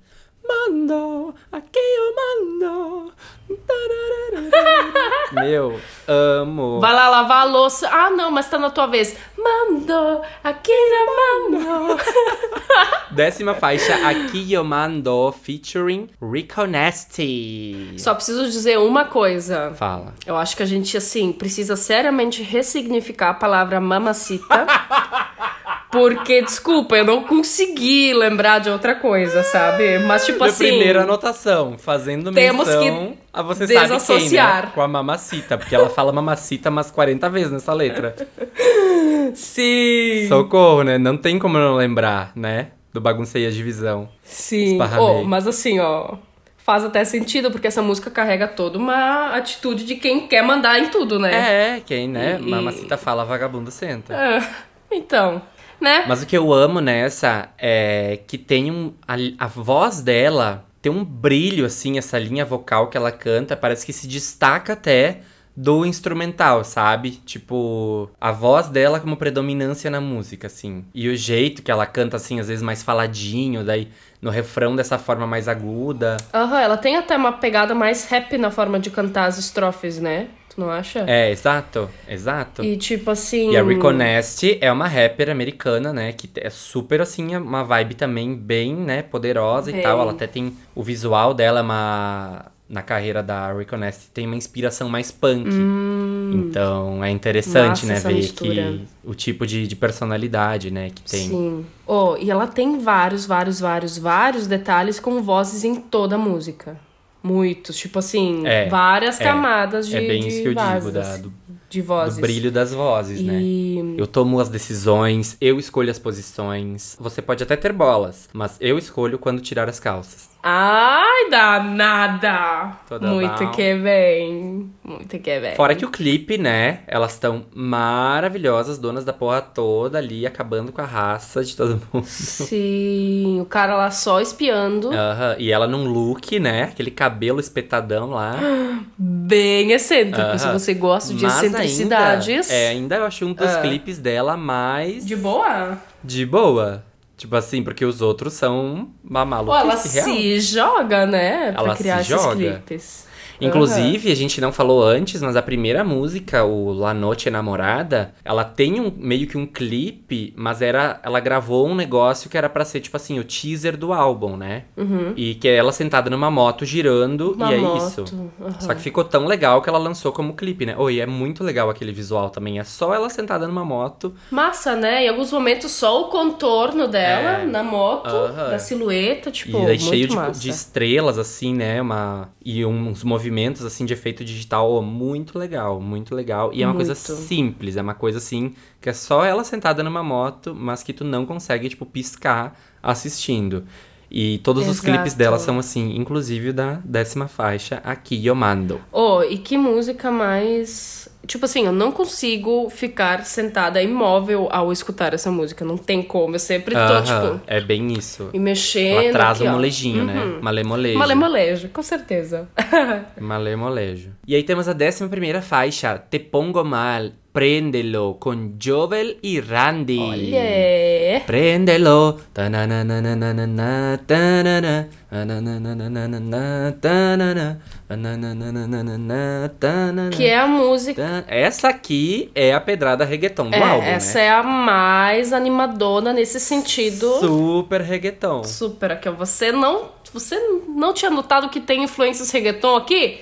Mando, aqui eu mando. Meu, amo. Vai lá lavar a louça. Ah, não, mas tá na tua vez. Mando, aqui eu mando. Décima faixa, Aqui Eu Mando, featuring Rico Nasty. Só preciso dizer uma coisa. Fala. Eu acho que a gente, assim, precisa seriamente ressignificar a palavra mamacita. porque, desculpa, eu não consegui lembrar de outra coisa, sabe? Mas, tipo Minha assim. primeira anotação, fazendo temos menção que a você sabe quem, né? desassociar. Com a mamacita, porque ela fala mamacita umas 40 vezes nessa letra. Sim. Socorro, né? Não tem como não lembrar, né? Do Baguncei a Divisão. Sim. Oh, mas assim, ó. faz até sentido, porque essa música carrega toda uma atitude de quem quer mandar em tudo, né? É, quem, né? E- Mamacita fala, vagabundo senta. É. Então, né? Mas o que eu amo nessa é que tem um. A, a voz dela tem um brilho, assim, essa linha vocal que ela canta, parece que se destaca até do instrumental, sabe? Tipo, a voz dela como predominância na música, assim. E o jeito que ela canta, assim, às vezes mais faladinho, daí no refrão dessa forma mais aguda. Aham, ela tem até uma pegada mais rap na forma de cantar as estrofes, né? Tu não acha? É, exato, exato. E tipo assim. E a Rico Nasty é uma rapper americana, né? Que é super, assim, uma vibe também bem, né, poderosa Bem. e tal. Ela até tem... O visual dela é uma... Na carreira da Rico Nasty tem uma inspiração mais punk. Então é interessante, né, ver mistura. que o tipo de, de personalidade, né, que tem. Sim. Oh, e ela tem vários, vários, vários, vários detalhes com vozes em toda a música. Muitos. Tipo assim, É, várias é. camadas de É bem de isso que eu digo, vozes, da- do- de vozes. Do brilho das vozes, né? E- Eu tomo as decisões, eu escolho as posições. Você pode até ter bolas, mas eu escolho quando tirar as calças. Ai, danada! Toda Muito bom. que bem. Muito que bem. Fora que o clipe, né? Elas estão maravilhosas, donas da porra toda ali, acabando com a raça de todo mundo. Sim, o cara lá só espiando. Aham, E ela num look, né? Aquele cabelo espetadão lá. Bem excêntrico. Se Aham. você gosta de Mas excentricidades. Ainda, é, ainda eu achei um dos Ah. clipes dela mais De boa. de boa. Tipo assim, porque os outros são uma Pô, maluquice ela real. se joga, né? Pra Ela criar se esses joga. clipes. Inclusive, a gente não falou antes, mas a primeira música, o La Noche Namorada, ela tem um meio que um clipe, mas era ela gravou um negócio que era pra ser tipo assim, o teaser do álbum, né? E que é ela sentada numa moto girando Uhum. Uma e é moto, isso. aham. Só que ficou tão legal que ela lançou como clipe, né? Oi, é muito legal aquele visual também. É só ela sentada numa moto. Massa, né? Em alguns momentos só o contorno dela É. na moto, da silhueta, tipo, e daí muito cheio de, de estrelas, assim, né? Uma, e uns movimentos, assim, de efeito digital. muito legal, muito legal. E é uma coisa Muito. simples, é uma coisa, assim, que é só ela sentada numa moto, mas que tu não consegue, tipo, piscar assistindo. E todos os Exato. clipes dela são assim, inclusive da décima faixa, aqui, Eu Mando. Oh, e que música mais. Tipo assim, eu não consigo ficar sentada imóvel ao escutar essa música. Não tem como. Eu sempre tô, Aham, tipo, é bem isso. me mexendo. Ela traz aqui, um ó. molejinho, né? Uhum. Malemolejo. Malemolejo, com certeza. Malemolejo. E aí temos a décima primeira faixa, Te Pongo Mal, Prendelo, com Jovel e Randy. Ananana, tanana, Que é a música. Essa aqui é a pedrada reggaeton do É, álbum, essa né? é a mais animadona nesse sentido. Super reggaeton. Super aqui. Você não, você não tinha notado que tem influências reggaeton aqui?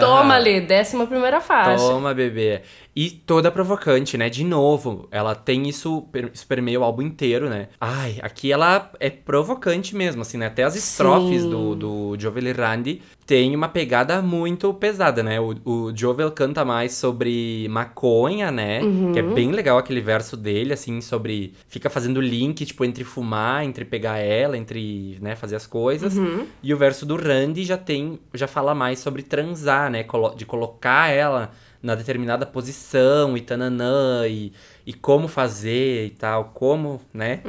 Toma ali, décima primeira faixa. Toma, bebê. E toda provocante, né? De novo, ela tem isso, isso permeia o álbum inteiro, né? Ai, aqui ela é provocante mesmo, assim, né? Até as estrofes do, do Jovel e Randy tem uma pegada muito pesada, né? O, o Jovel canta mais sobre maconha, né? Que é bem legal aquele verso dele, assim, sobre... Fica fazendo link, tipo, entre fumar, entre pegar ela, entre, né, fazer as coisas. E o verso do Randy já tem... Já fala mais sobre transar, né? De colocar ela na determinada posição e tananã, e, e como fazer e tal, como, né?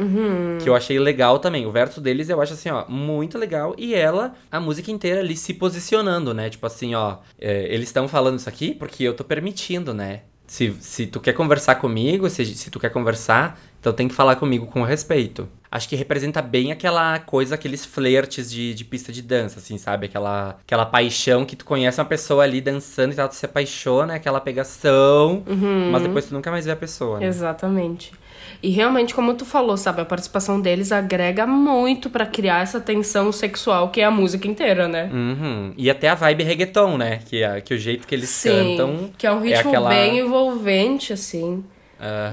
Que eu achei legal também. O verso deles eu acho assim, ó, muito legal. E ela, a música inteira ali se posicionando, né? Tipo assim, ó, é, eles estão falando isso aqui porque eu tô permitindo, né? Se, se tu quer conversar comigo, se, se tu quer conversar, então tem que falar comigo com respeito. Acho que representa bem aquela coisa, aqueles flertes de, de pista de dança, assim, sabe? Aquela, aquela paixão que tu conhece uma pessoa ali dançando e tal, tu se apaixona, aquela pegação, mas depois tu nunca mais vê a pessoa, né? Exatamente. E realmente, como tu falou, sabe, a participação deles agrega muito pra criar essa tensão sexual que é a música inteira, né? Uhum. E até a vibe reggaeton, né? Que, é, que o jeito que eles Sim, cantam. que é um ritmo aquela- bem envolvente, assim.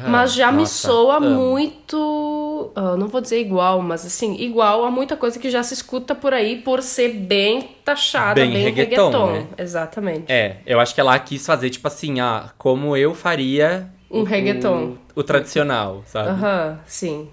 Mas já me Nossa, soa amo. muito. ah, não vou dizer igual, mas assim, igual a muita coisa que já se escuta por aí por ser bem taxada, Bem bem, reggaeton, reggaeton. né? Exatamente. É, eu acho que ela quis fazer, tipo assim, ah, como eu faria Um o- reggaeton. O, o tradicional, sabe? Aham, sim.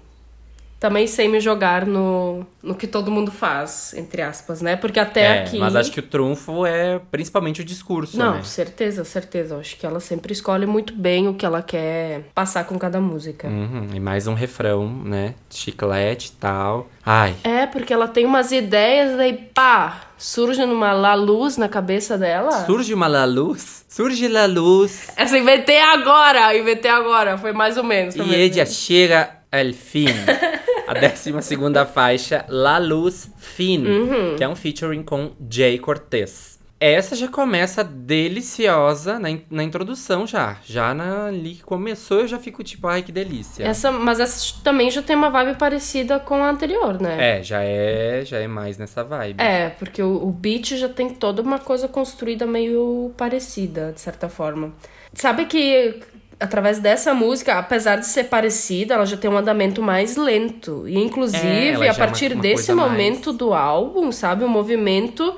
Também sem me jogar no, no que todo mundo faz, entre aspas, né? Porque até é, aqui. Mas acho que o trunfo é principalmente o discurso, Não, né? certeza, certeza. Eu acho que ela sempre escolhe muito bem o que ela quer passar com cada música. Uhum, e mais um refrão, né? Chiclete e tal. Ai. É, porque ela tem umas ideias, daí pá, surge numa lá luz na cabeça dela. Surge uma la luz. Surge la luz. Essa inventei agora, inventei agora. Foi mais ou menos. E também. ella chega al fim. A 12 segunda faixa, La Luz Fin, Uhum. que é um featuring com Jay Cortez. Essa já começa deliciosa na, in- na introdução já. Já na, ali que começou eu já fico tipo, ai que delícia. Essa, mas essa também já tem uma vibe parecida com a anterior, né? É, já é, já é mais nessa vibe. É, porque o, o beat já tem toda uma coisa construída meio parecida, de certa forma. Sabe que através dessa música, apesar de ser parecida, ela já tem um andamento mais lento. E É, inclusive, já a é partir desse coisa mais- momento do álbum, sabe, o movimento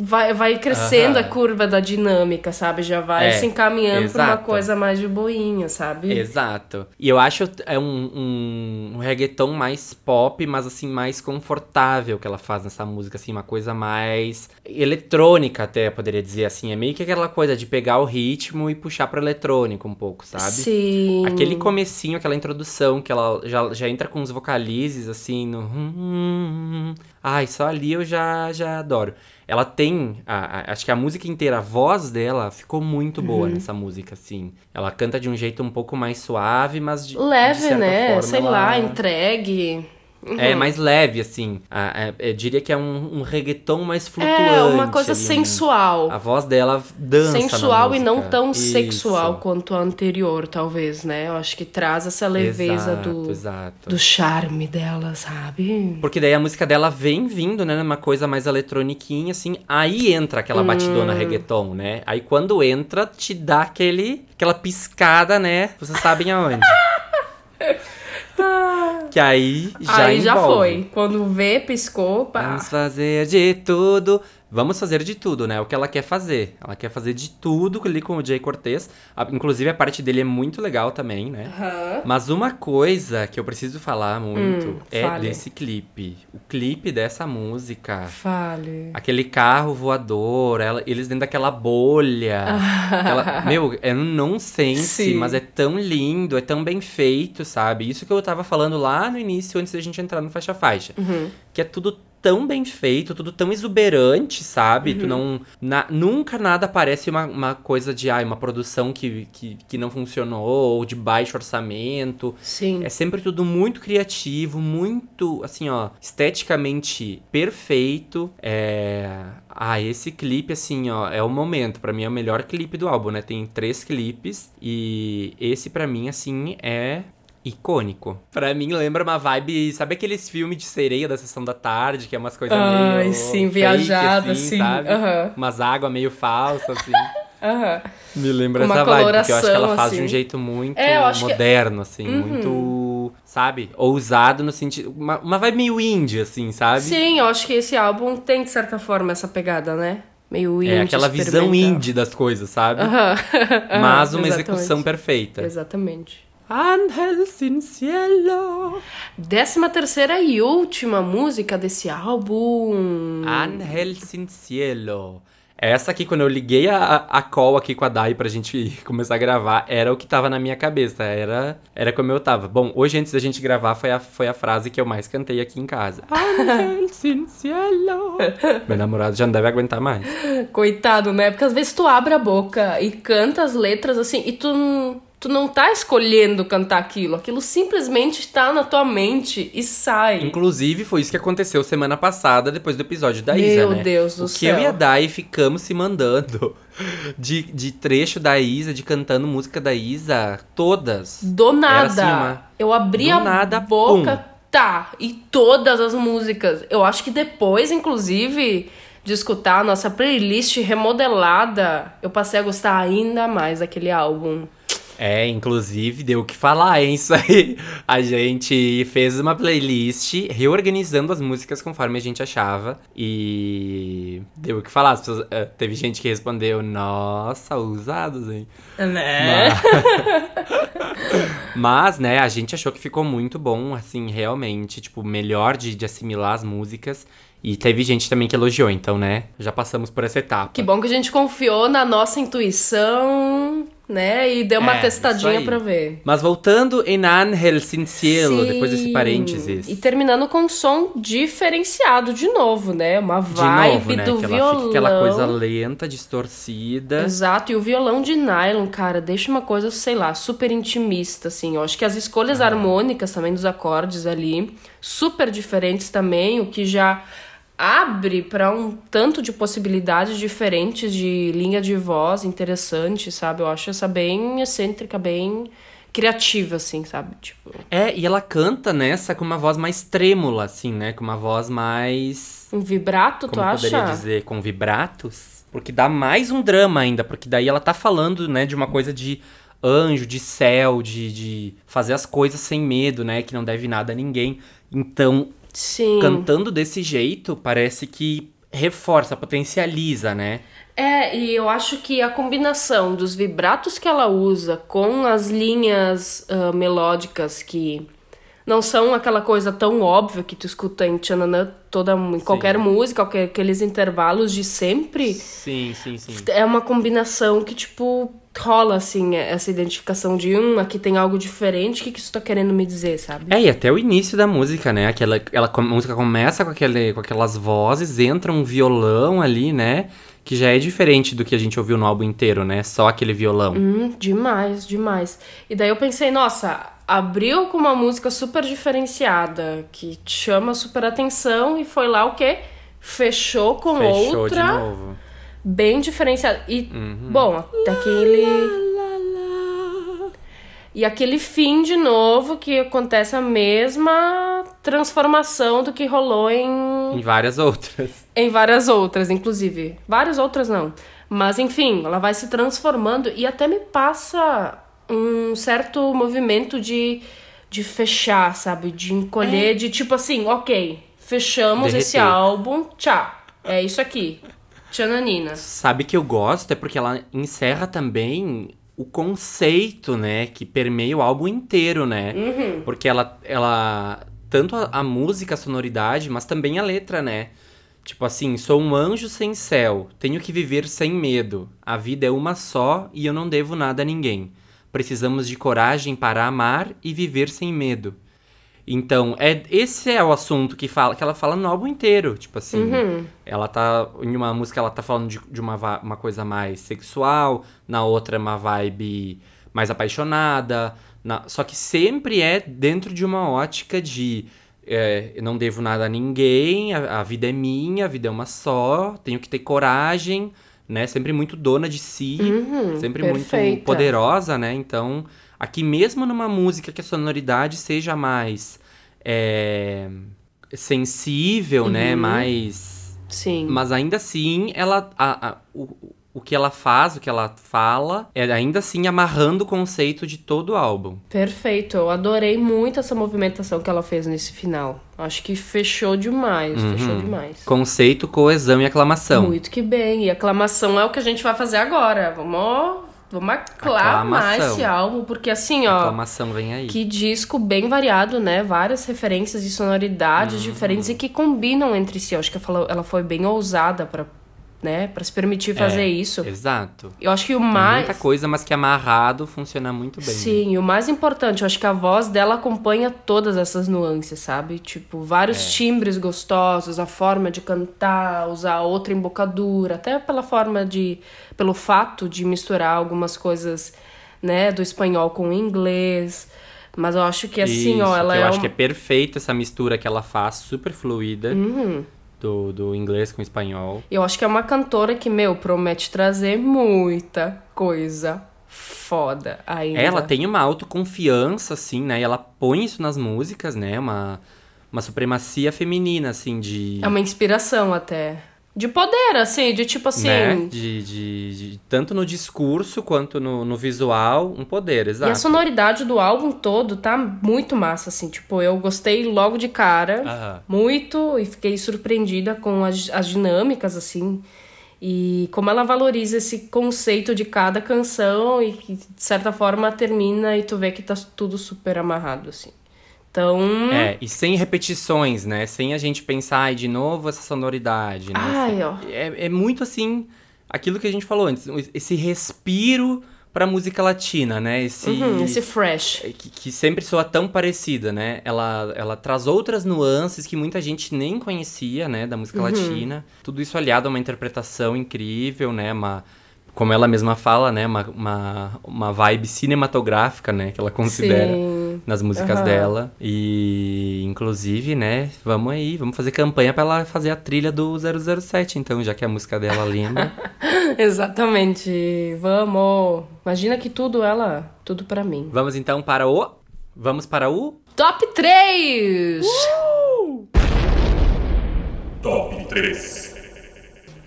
vai, vai crescendo a curva da dinâmica, sabe? Já vai É, se encaminhando pra uma coisa mais de boinha, sabe? Exato. E eu acho é um, um, um reggaeton mais pop, mas assim, mais confortável que ela faz nessa música, assim, uma coisa mais eletrônica até, eu poderia dizer assim. É meio que aquela coisa de pegar o ritmo e puxar pro eletrônico um pouco, sabe? Sim. Aquele comecinho, aquela introdução que ela já, já entra com os vocalizes, assim, no... hum, hum, hum. Ai, só ali eu já, já adoro. Ela tem, a- a- acho que a música inteira, a voz dela ficou muito boa Uhum. nessa música, assim. Ela canta de um jeito um pouco mais suave, mas de, de Leve, certa né? forma, Sei ela- lá, entregue. É mais leve, assim. A- a- eu diria que é um, um reggaeton mais flutuante. É, uma coisa ali, um- sensual. A voz dela dança sensual e não tão Isso. sexual quanto a anterior, talvez, né? Eu acho que traz essa leveza Exato, do, exato. do charme dela, sabe? Porque daí a música dela vem vindo, né? Numa coisa mais eletroniquinha, assim. Aí entra aquela Hum. batidona reggaeton, né? Aí quando entra, te dá aquele, aquela piscada, né? Vocês sabem aonde. que aí já Aí já envolve. foi. Quando vê, piscou, pá. Vamos fazer de tudo. Vamos fazer de tudo, né? O que ela quer fazer. Ela quer fazer de tudo ali com o Jay Cortez. A- Inclusive, a parte dele é muito legal também, né? Aham. Mas uma coisa que eu preciso falar muito Hum, é fale. desse clipe. O clipe dessa música. Fale. Aquele carro voador, ela- eles dentro daquela bolha. aquela- meu, é um nonsense, Sim. mas é tão lindo, é tão bem feito, sabe? Isso que eu tava falando lá no início, antes da gente entrar no Faixa Faixa. Uhum. Que é tudo tão bem feito, tudo tão exuberante, sabe? Uhum. Tu não. na- nunca nada parece uma, uma coisa de, ai, uma produção que, que, que não funcionou, ou de baixo orçamento. Sim. É sempre tudo muito criativo, muito, assim, ó, esteticamente perfeito. É. Ah, esse clipe, assim, ó, é o momento. Pra mim é o melhor clipe do álbum, né? Tem três clipes. E esse, pra mim, assim, é. Icônico. Pra mim, lembra uma vibe. Sabe aqueles filmes de sereia da sessão da tarde, que é umas coisas Ai, meio. sim, fake, viajada, assim, assim, sabe? aham. Umas águas meio falsas, assim. Aham. Me lembra uma essa vibe, porque eu acho que ela faz de um assim. jeito muito É, eu acho que- moderno, assim, Uhum. muito, sabe? Ousado no sentido. Uma, uma vibe meio indie, assim, sabe? Sim, eu acho que esse álbum tem, de certa forma, essa pegada, né? Meio indie, É aquela visão indie das coisas, sabe? Aham. Mas uma Exatamente. execução perfeita. Exatamente. Angel sin cielo. Décima terceira e última música desse álbum. Angel sin cielo. Essa aqui, quando eu liguei a, a call aqui com a Dai pra gente começar a gravar, era o que tava na minha cabeça. Era, era como eu tava. Bom, hoje antes da gente gravar foi a, foi a frase que eu mais cantei aqui em casa. Angel sin cielo. Meu namorado já não deve aguentar mais. Coitado, né? Porque às vezes tu abre a boca e canta as letras assim, e tu, não- tu não tá escolhendo cantar aquilo. Aquilo simplesmente tá na tua mente e sai. Inclusive, foi isso que aconteceu semana passada, depois do episódio da Meu Isa, né? Deus do o que céu. eu e a Dai ficamos se mandando de, de trecho da Isa, de cantando música da Isa, todas. Do Era nada. assim, uma- Eu abri do a nada, boca, pum. tá. E todas as músicas. Eu acho que depois, inclusive, de escutar a nossa playlist remodelada, eu passei a gostar ainda mais daquele álbum. É, inclusive deu o que falar, hein? Isso aí. A gente fez uma playlist reorganizando as músicas conforme a gente achava. E deu o que falar. As pessoas, eh, teve gente que respondeu, nossa, usados, hein? Né? Mas, né, a gente achou que ficou muito bom, assim, realmente, tipo, melhor de, de assimilar as músicas. E teve gente também que elogiou, então, né, já passamos por essa etapa. Que bom que a gente confiou na nossa intuição, né? E deu uma É, testadinha pra ver. Mas voltando em Angel Sin Cielo, depois desse Sim. parênteses. E terminando com um som diferenciado de novo, né? Uma vibe novo, né, do que violão. aquela coisa lenta, distorcida. Exato, e o violão de nylon, cara, deixa uma coisa, sei lá, super intimista, assim. Eu acho que as escolhas harmônicas também dos acordes ali, super diferentes também, o que já abre para um tanto de possibilidades diferentes de linha de voz interessante, sabe? Eu acho essa bem excêntrica, bem criativa, assim, sabe? Tipo, É, e ela canta nessa com uma voz mais trêmula, assim, né? Com uma voz mais. um vibrato, tu Como acha? poderia dizer? Com vibratos. Porque dá mais um drama ainda, porque daí ela tá falando, né, de uma coisa de anjo, de céu, de, de fazer as coisas sem medo, né? Que não deve nada a ninguém. Então, Sim. cantando desse jeito, parece que reforça, potencializa, né? É, e eu acho que a combinação dos vibratos que ela usa com as linhas ah, melódicas que não são aquela coisa tão óbvia que tu escuta em Tchananã toda em qualquer música, aqueles intervalos de sempre, Sim, sim, sim. é uma combinação que tipo rola assim essa identificação de um aqui tem algo diferente, o que que isso tá querendo me dizer, sabe? É, e até o início da música, né? Aquela, ela, a música começa com, aquele, com aquelas vozes, entra um violão ali, né? Que já é diferente do que a gente ouviu no álbum inteiro, né? Só aquele violão. Hum, demais, demais. E daí eu pensei, nossa, abriu com uma música super diferenciada, que chama super atenção, e foi lá o quê? Fechou com Fechou outra de novo. Bem diferenciada. E, Uhum. bom, daquele. E aquele fim de novo que acontece a mesma transformação do que rolou em Em várias outras. em várias outras, inclusive. Várias outras não. Mas enfim, ela vai se transformando e até me passa um certo movimento de, de fechar, sabe? De encolher, de tipo assim, ok, fechamos esse álbum, tchau. É isso aqui. Tchananina. Sabe que eu gosto? É porque ela encerra também o conceito, né? Que permeia o álbum inteiro, né? Porque ela, ela. Tanto a, a música, a sonoridade, mas também a letra, né? Tipo assim, sou um anjo sem céu, tenho que viver sem medo. A vida é uma só e eu não devo nada a ninguém. Precisamos de coragem para amar e viver sem medo. Então, é, esse é o assunto que, fala, que ela fala no álbum inteiro. Tipo assim, ela tá. Em uma música ela tá falando de, de uma, uma coisa mais sexual, na outra uma vibe mais apaixonada. na- só que sempre é dentro de uma ótica de é, eu não devo nada a ninguém, a, a vida é minha, a vida é uma só, tenho que ter coragem, né? Sempre muito dona de si, sempre perfeita. muito poderosa, né? Então, aqui mesmo numa música que a sonoridade seja mais é, sensível, né? Mais. Sim. Mas ainda assim, ela. a- a- o, o que ela faz, o que ela fala, é ainda assim amarrando o conceito de todo o álbum. Perfeito. Eu adorei muito essa movimentação que ela fez nesse final. Acho que fechou demais, fechou demais. Conceito, coesão e aclamação. Muito que bem. E aclamação é o que a gente vai fazer agora. Vamos, vamos aclamar esse álbum, porque assim, ó. Aclamação vem aí. Que disco bem variado, né? Várias referências e sonoridades Uhum. diferentes e que combinam entre si. Eu acho que ela, ela foi bem ousada pra, né, pra se permitir fazer É, isso. Exato. Eu acho que o Tem mais. muita coisa, mas que amarrado funciona muito bem. Sim, e o mais importante, eu acho que a voz dela acompanha todas essas nuances, sabe? Tipo, vários É. timbres gostosos, a forma de cantar, usar outra embocadura, até pela forma de. pelo fato de misturar algumas coisas, né, do espanhol com o inglês. Mas eu acho que assim, Isso, ó, ela que é. eu acho um- que é perfeita essa mistura que ela faz, super fluida, Uhum. Do, do inglês com o espanhol. Eu acho que é uma cantora que, meu, promete trazer muita coisa foda ainda. Ela tem uma autoconfiança, assim, né? E ela põe isso nas músicas, né? Uma, uma supremacia feminina, assim, de. É uma inspiração até. De poder, assim, de tipo assim. né? De, de, de- tanto no discurso quanto no, no visual, um poder, E exato. a sonoridade do álbum todo tá muito massa, assim. Tipo, eu gostei logo de cara. Aham. Muito. E fiquei surpreendida com as, as dinâmicas, assim. E como ela valoriza esse conceito de cada canção e que, de certa forma, termina e tu vê que tá tudo super amarrado, assim. Então. É, e sem repetições, né? Sem a gente pensar, ai, de novo essa sonoridade, né? Ai, ó. É, é muito assim, aquilo que a gente falou antes, esse respiro pra música latina, né? Esse, Uhum, esse fresh. que, que sempre soa tão parecida, né? Ela, ela traz outras nuances que muita gente nem conhecia, né? Da música latina. Tudo isso aliado a uma interpretação incrível, né? Uma, como ela mesma fala, né? Uma, uma, uma vibe cinematográfica, né? Que ela considera Sim. nas músicas Aham. dela. E, inclusive, né? Vamos aí, vamos fazer campanha pra ela fazer a trilha do 007, então, já que a música dela lembra. Exatamente. Vamos. Imagina que tudo ela. Tudo pra mim. vamos então para o. Vamos para o. Top 3! Top 3.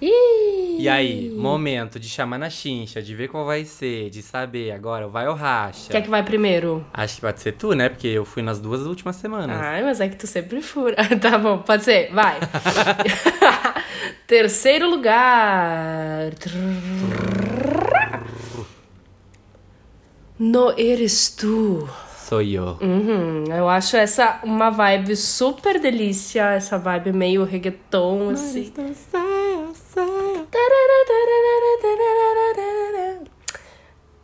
E aí, momento de chamar na chincha, de ver qual vai ser, de saber agora, vai ou racha? Quer que vai primeiro? Acho que pode ser tu, né? Porque eu fui nas duas últimas semanas. Ai, mas é que tu sempre fura. tá bom, pode ser, vai. Terceiro lugar. No eres tu. Sou eu. Uhum, eu acho essa uma vibe super delícia, essa vibe meio reggaeton, assim.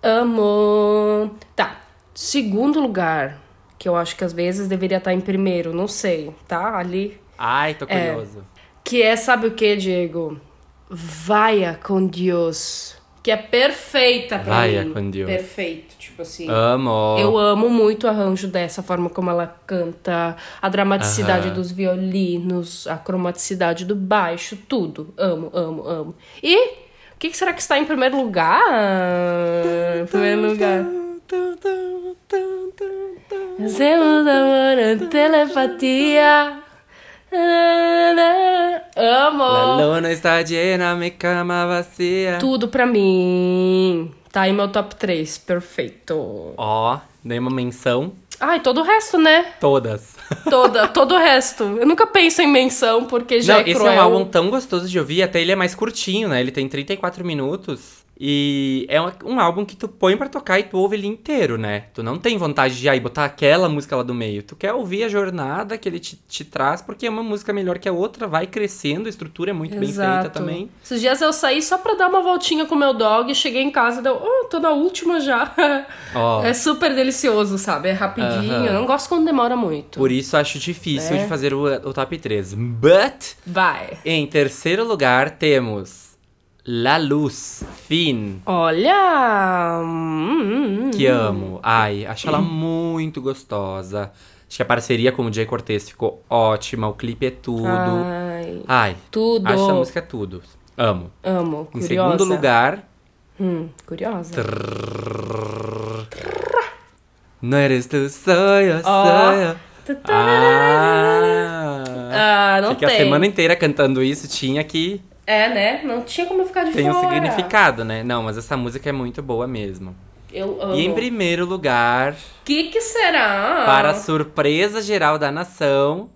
Amo. Tá. Segundo lugar, que eu acho que às vezes deveria estar em primeiro, não sei, tá? Ali. Ai, tô É. curioso. Que é, sabe o que, Diego? Vaia com Deus. Que é perfeita pra mim. con Dios. Perfeito, tipo assim. Amo. Eu amo muito o arranjo dessa forma como ela canta, a dramaticidade Aham. dos violinos, a cromaticidade do baixo, tudo. Amo, amo, amo. E o que, que será que está em primeiro lugar? Em primeiro lugar. Hacemos amor telepatia. Amo. La luna está llena, cama. Tudo pra mim. Tá em meu top 3. Perfeito. Ó, dei uma menção. Ai, todo o resto, né? Todas. Toda, todo o resto. Eu nunca penso em menção, porque já Não, é esse cruel. é um álbum tão gostoso de ouvir, até ele é mais curtinho, né? Ele tem 34 minutos. E é um, um álbum que tu põe pra tocar e tu ouve ele inteiro, né? Tu não tem vontade de aí botar aquela música lá do meio. Tu quer ouvir a jornada que ele te, te traz, porque é uma música melhor que a outra, vai crescendo, a estrutura é muito bem feita Exato. também. Esses dias eu saí só pra dar uma voltinha com o meu dog, cheguei em casa e deu, oh, tô na última já. Ó. É super delicioso, sabe? É rapidinho. Aham. Eu não gosto quando demora muito. Por isso acho difícil É. de fazer o, o top 3. But, Vai. em terceiro lugar, temos La Luz, Fin. Olha. que amo. Ai, acho ela muito gostosa. Acho que a parceria com o Jay Cortez ficou ótima. O clipe é tudo. Ai, Ai, tudo. acho essa música tudo. Amo. Amo. Em Curiosa. segundo lugar, Hum, curiosa. Não eres tu, sou eu, sou eu. Ah, Ah, não Fiquei tem. a semana inteira cantando isso, tinha que É, né? Não tinha como ficar de tem um fora. significado, né? Não, mas essa música é muito boa mesmo. Eu amo. E em primeiro lugar, que que será? para a surpresa geral da nação,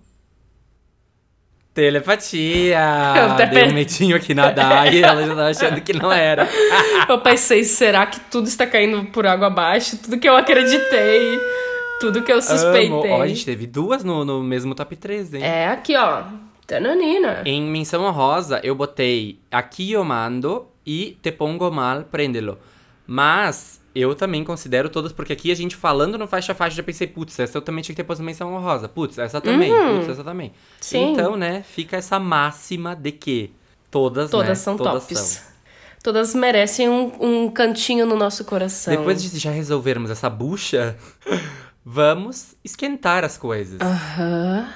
telepatia. Eu até Dei um pe- medinho aqui na Dai e ela já tava achando que não era. Eu pensei, será que tudo está caindo por água abaixo? Tudo que eu acreditei, tudo que eu suspeitei. Amo. Ó, a gente teve duas no, no mesmo top 3, hein? É aqui, ó. Tananina. Em menção honrosa, eu botei Aqui eu mando e Te pongo mal, prendelo. Mas eu também considero todas, porque aqui a gente falando no faixa a faixa, já pensei, putz, essa eu também tinha que ter posto menção honrosa. Putz, essa também, putz, essa também. Uhum. Sim. Então, né, fica essa máxima de que todas, Todas né, são todas tops. são. Todas merecem um, um cantinho no nosso coração. Depois de já resolvermos essa bucha, vamos esquentar as coisas. Aham.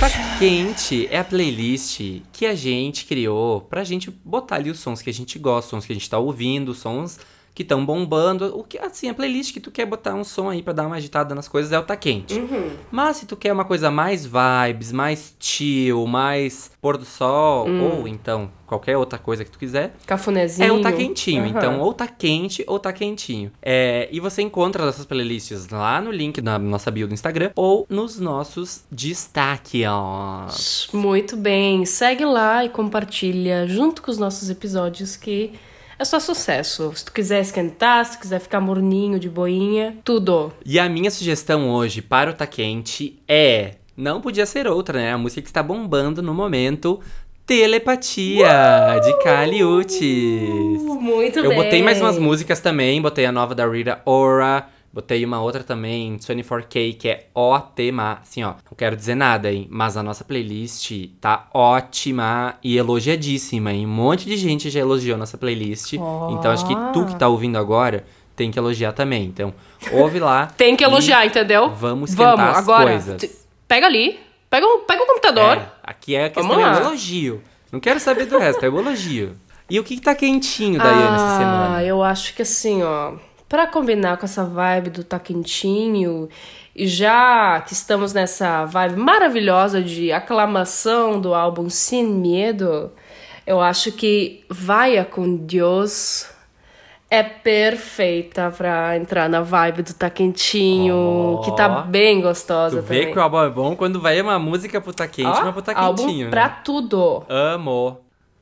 Tá Quente. É a playlist que a gente criou pra gente botar ali os sons que a gente gosta, sons que a gente tá ouvindo, sons que estão bombando. O que, assim, a playlist que tu quer botar um som aí pra dar uma agitada nas coisas é o Tá Quente. Uhum. Mas se tu quer uma coisa mais vibes, mais chill, mais pôr do sol, Hum. ou então qualquer outra coisa que tu quiser, Cafunézinho. é o Tá Quentinho. Aham. Então, ou tá quente ou tá quentinho. É, e você encontra essas playlists lá no link na nossa bio do Instagram ou nos nossos destaques. Muito bem. Segue lá e compartilha junto com os nossos episódios que é só sucesso. Se tu quiser esquentar, se tu quiser ficar morninho, de boinha, tudo. E a minha sugestão hoje para o Tá Quente é. Não podia ser outra, né? A música que está bombando no momento. Telepatia, de Kali Uchis. Muito Eu bem. botei mais umas músicas também, botei a nova da Rita Ora, botei uma outra também, 24K, que é ótima. Assim, ó, não quero dizer nada, hein, mas a nossa playlist tá ótima e elogiadíssima, hein. Um monte de gente já elogiou nossa playlist. Então acho que tu que tá ouvindo agora tem que elogiar também. Então, ouve lá. Tem que elogiar, entendeu? Vamos esquentar Vamos, as agora. coisas. Pega ali. Pega o, pega o computador. É, aqui é a questão Vamos é elogio. Não quero saber do resto, é o elogio. E o que, que tá quentinho, Daiane, essa semana? Ah, eu acho que assim, ó, pra combinar com essa vibe do tá quentinho, e já que estamos nessa vibe maravilhosa de aclamação do álbum Sem Medo, eu acho que Vaia com Deus é perfeita pra entrar na vibe do tá quentinho, Ó. que tá bem gostosa Tu vê também. que o álbum é bom quando vai uma música pro tá quente, Ó, uma pro tá álbum quentinho, pra né? tudo. Amo.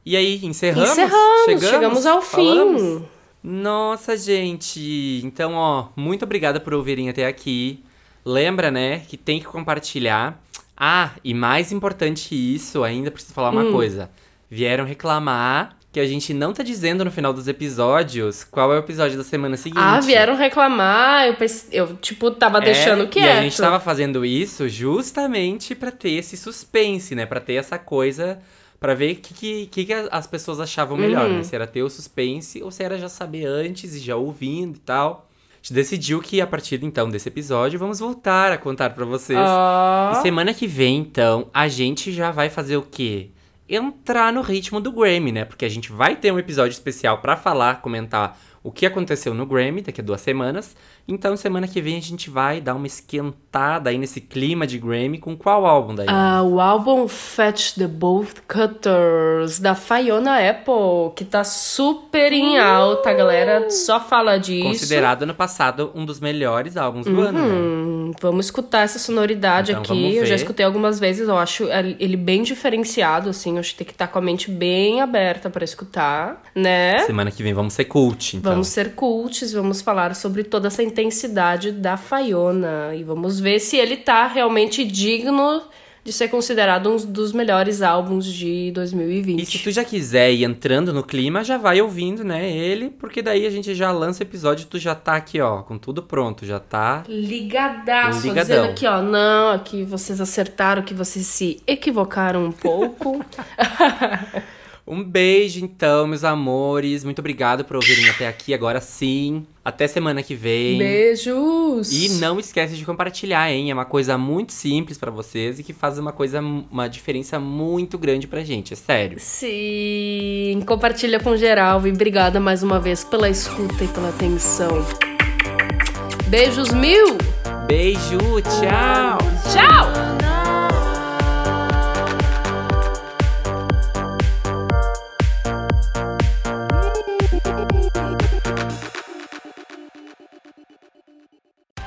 E aí, encerramos? Encerramos, chegamos ao Falamos? Nossa, gente. Então, ó, muito obrigada por ouvirem até aqui. Lembra, né, que tem que compartilhar. Ah, e mais importante isso, ainda preciso falar uma Hum. coisa. Vieram reclamar que a gente não tá dizendo no final dos episódios qual é o episódio da semana seguinte. Ah, vieram reclamar, eu, pense- eu tipo, tava deixando É, quieto. E a gente tava fazendo isso justamente pra ter esse suspense, né? Pra ter essa coisa. Pra ver o que, que, que as pessoas achavam melhor, Uhum. né? Se era ter o suspense ou se era já saber antes e já ouvindo e tal. A gente decidiu que a partir então desse episódio vamos voltar a contar pra vocês. Ó. E semana que vem, então, a gente já vai fazer o quê? Entrar no ritmo do Grammy, né? Porque a gente vai ter um episódio especial pra falar, comentar o que aconteceu no Grammy daqui a duas semanas. Então, semana que vem a gente vai dar uma esquentada aí nesse clima de Grammy com qual álbum daí? Ah, o álbum Fetch the Bolt Cutters, da Fiona Apple, que tá super em alta, a galera só fala disso. Considerado ano passado um dos melhores álbuns do ano, né? Hum, vamos escutar essa sonoridade Então, aqui. Eu já escutei algumas vezes, eu acho ele bem diferenciado, assim. Eu acho que tem que estar com a mente bem aberta pra escutar, né? Semana que vem vamos ser cult, então. Vamos ser cults, vamos falar sobre toda essa intensidade da Faiona e vamos ver se ele tá realmente digno de ser considerado um dos melhores álbuns de 2020. E se tu já quiser ir entrando no clima, já vai ouvindo, né, ele, porque daí a gente já lança o episódio, tu já tá aqui, ó, com tudo pronto, já tá. Ligadaço, Ligadão. dizendo aqui, ó, não, aqui vocês acertaram, que vocês se equivocaram um pouco. Um beijo, então, meus amores. Muito obrigado por ouvirem até aqui, agora sim. Até semana que vem. Beijos! E não esquece de compartilhar, hein? É uma coisa muito simples pra vocês e que faz uma coisa, uma diferença muito grande pra gente, é sério. Sim, compartilha com geral e obrigada mais uma vez pela escuta e pela atenção. Beijos mil! Beijo, tchau! Tchau!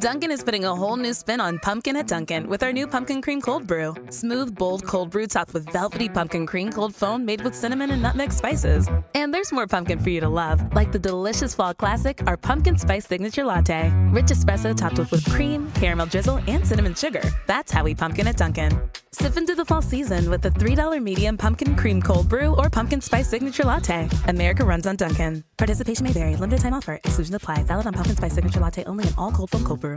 Dunkin' is putting a whole new spin on pumpkin at Dunkin' with our new pumpkin cream cold brew. Smooth, bold cold brew topped with velvety pumpkin cream cold foam made with cinnamon and nutmeg spices. And there's more pumpkin for you to love, like the delicious fall classic, our pumpkin spice signature latte. Rich espresso topped with whipped cream, caramel drizzle, and cinnamon sugar. That's how we pumpkin at Dunkin'. Sip into the fall season with the $3 medium pumpkin cream cold brew or pumpkin spice signature latte. America runs on Duncan. Participation may vary. Limited time offer. Exclusions apply. Valid on pumpkin spice signature latte only in all cold foam cold brew.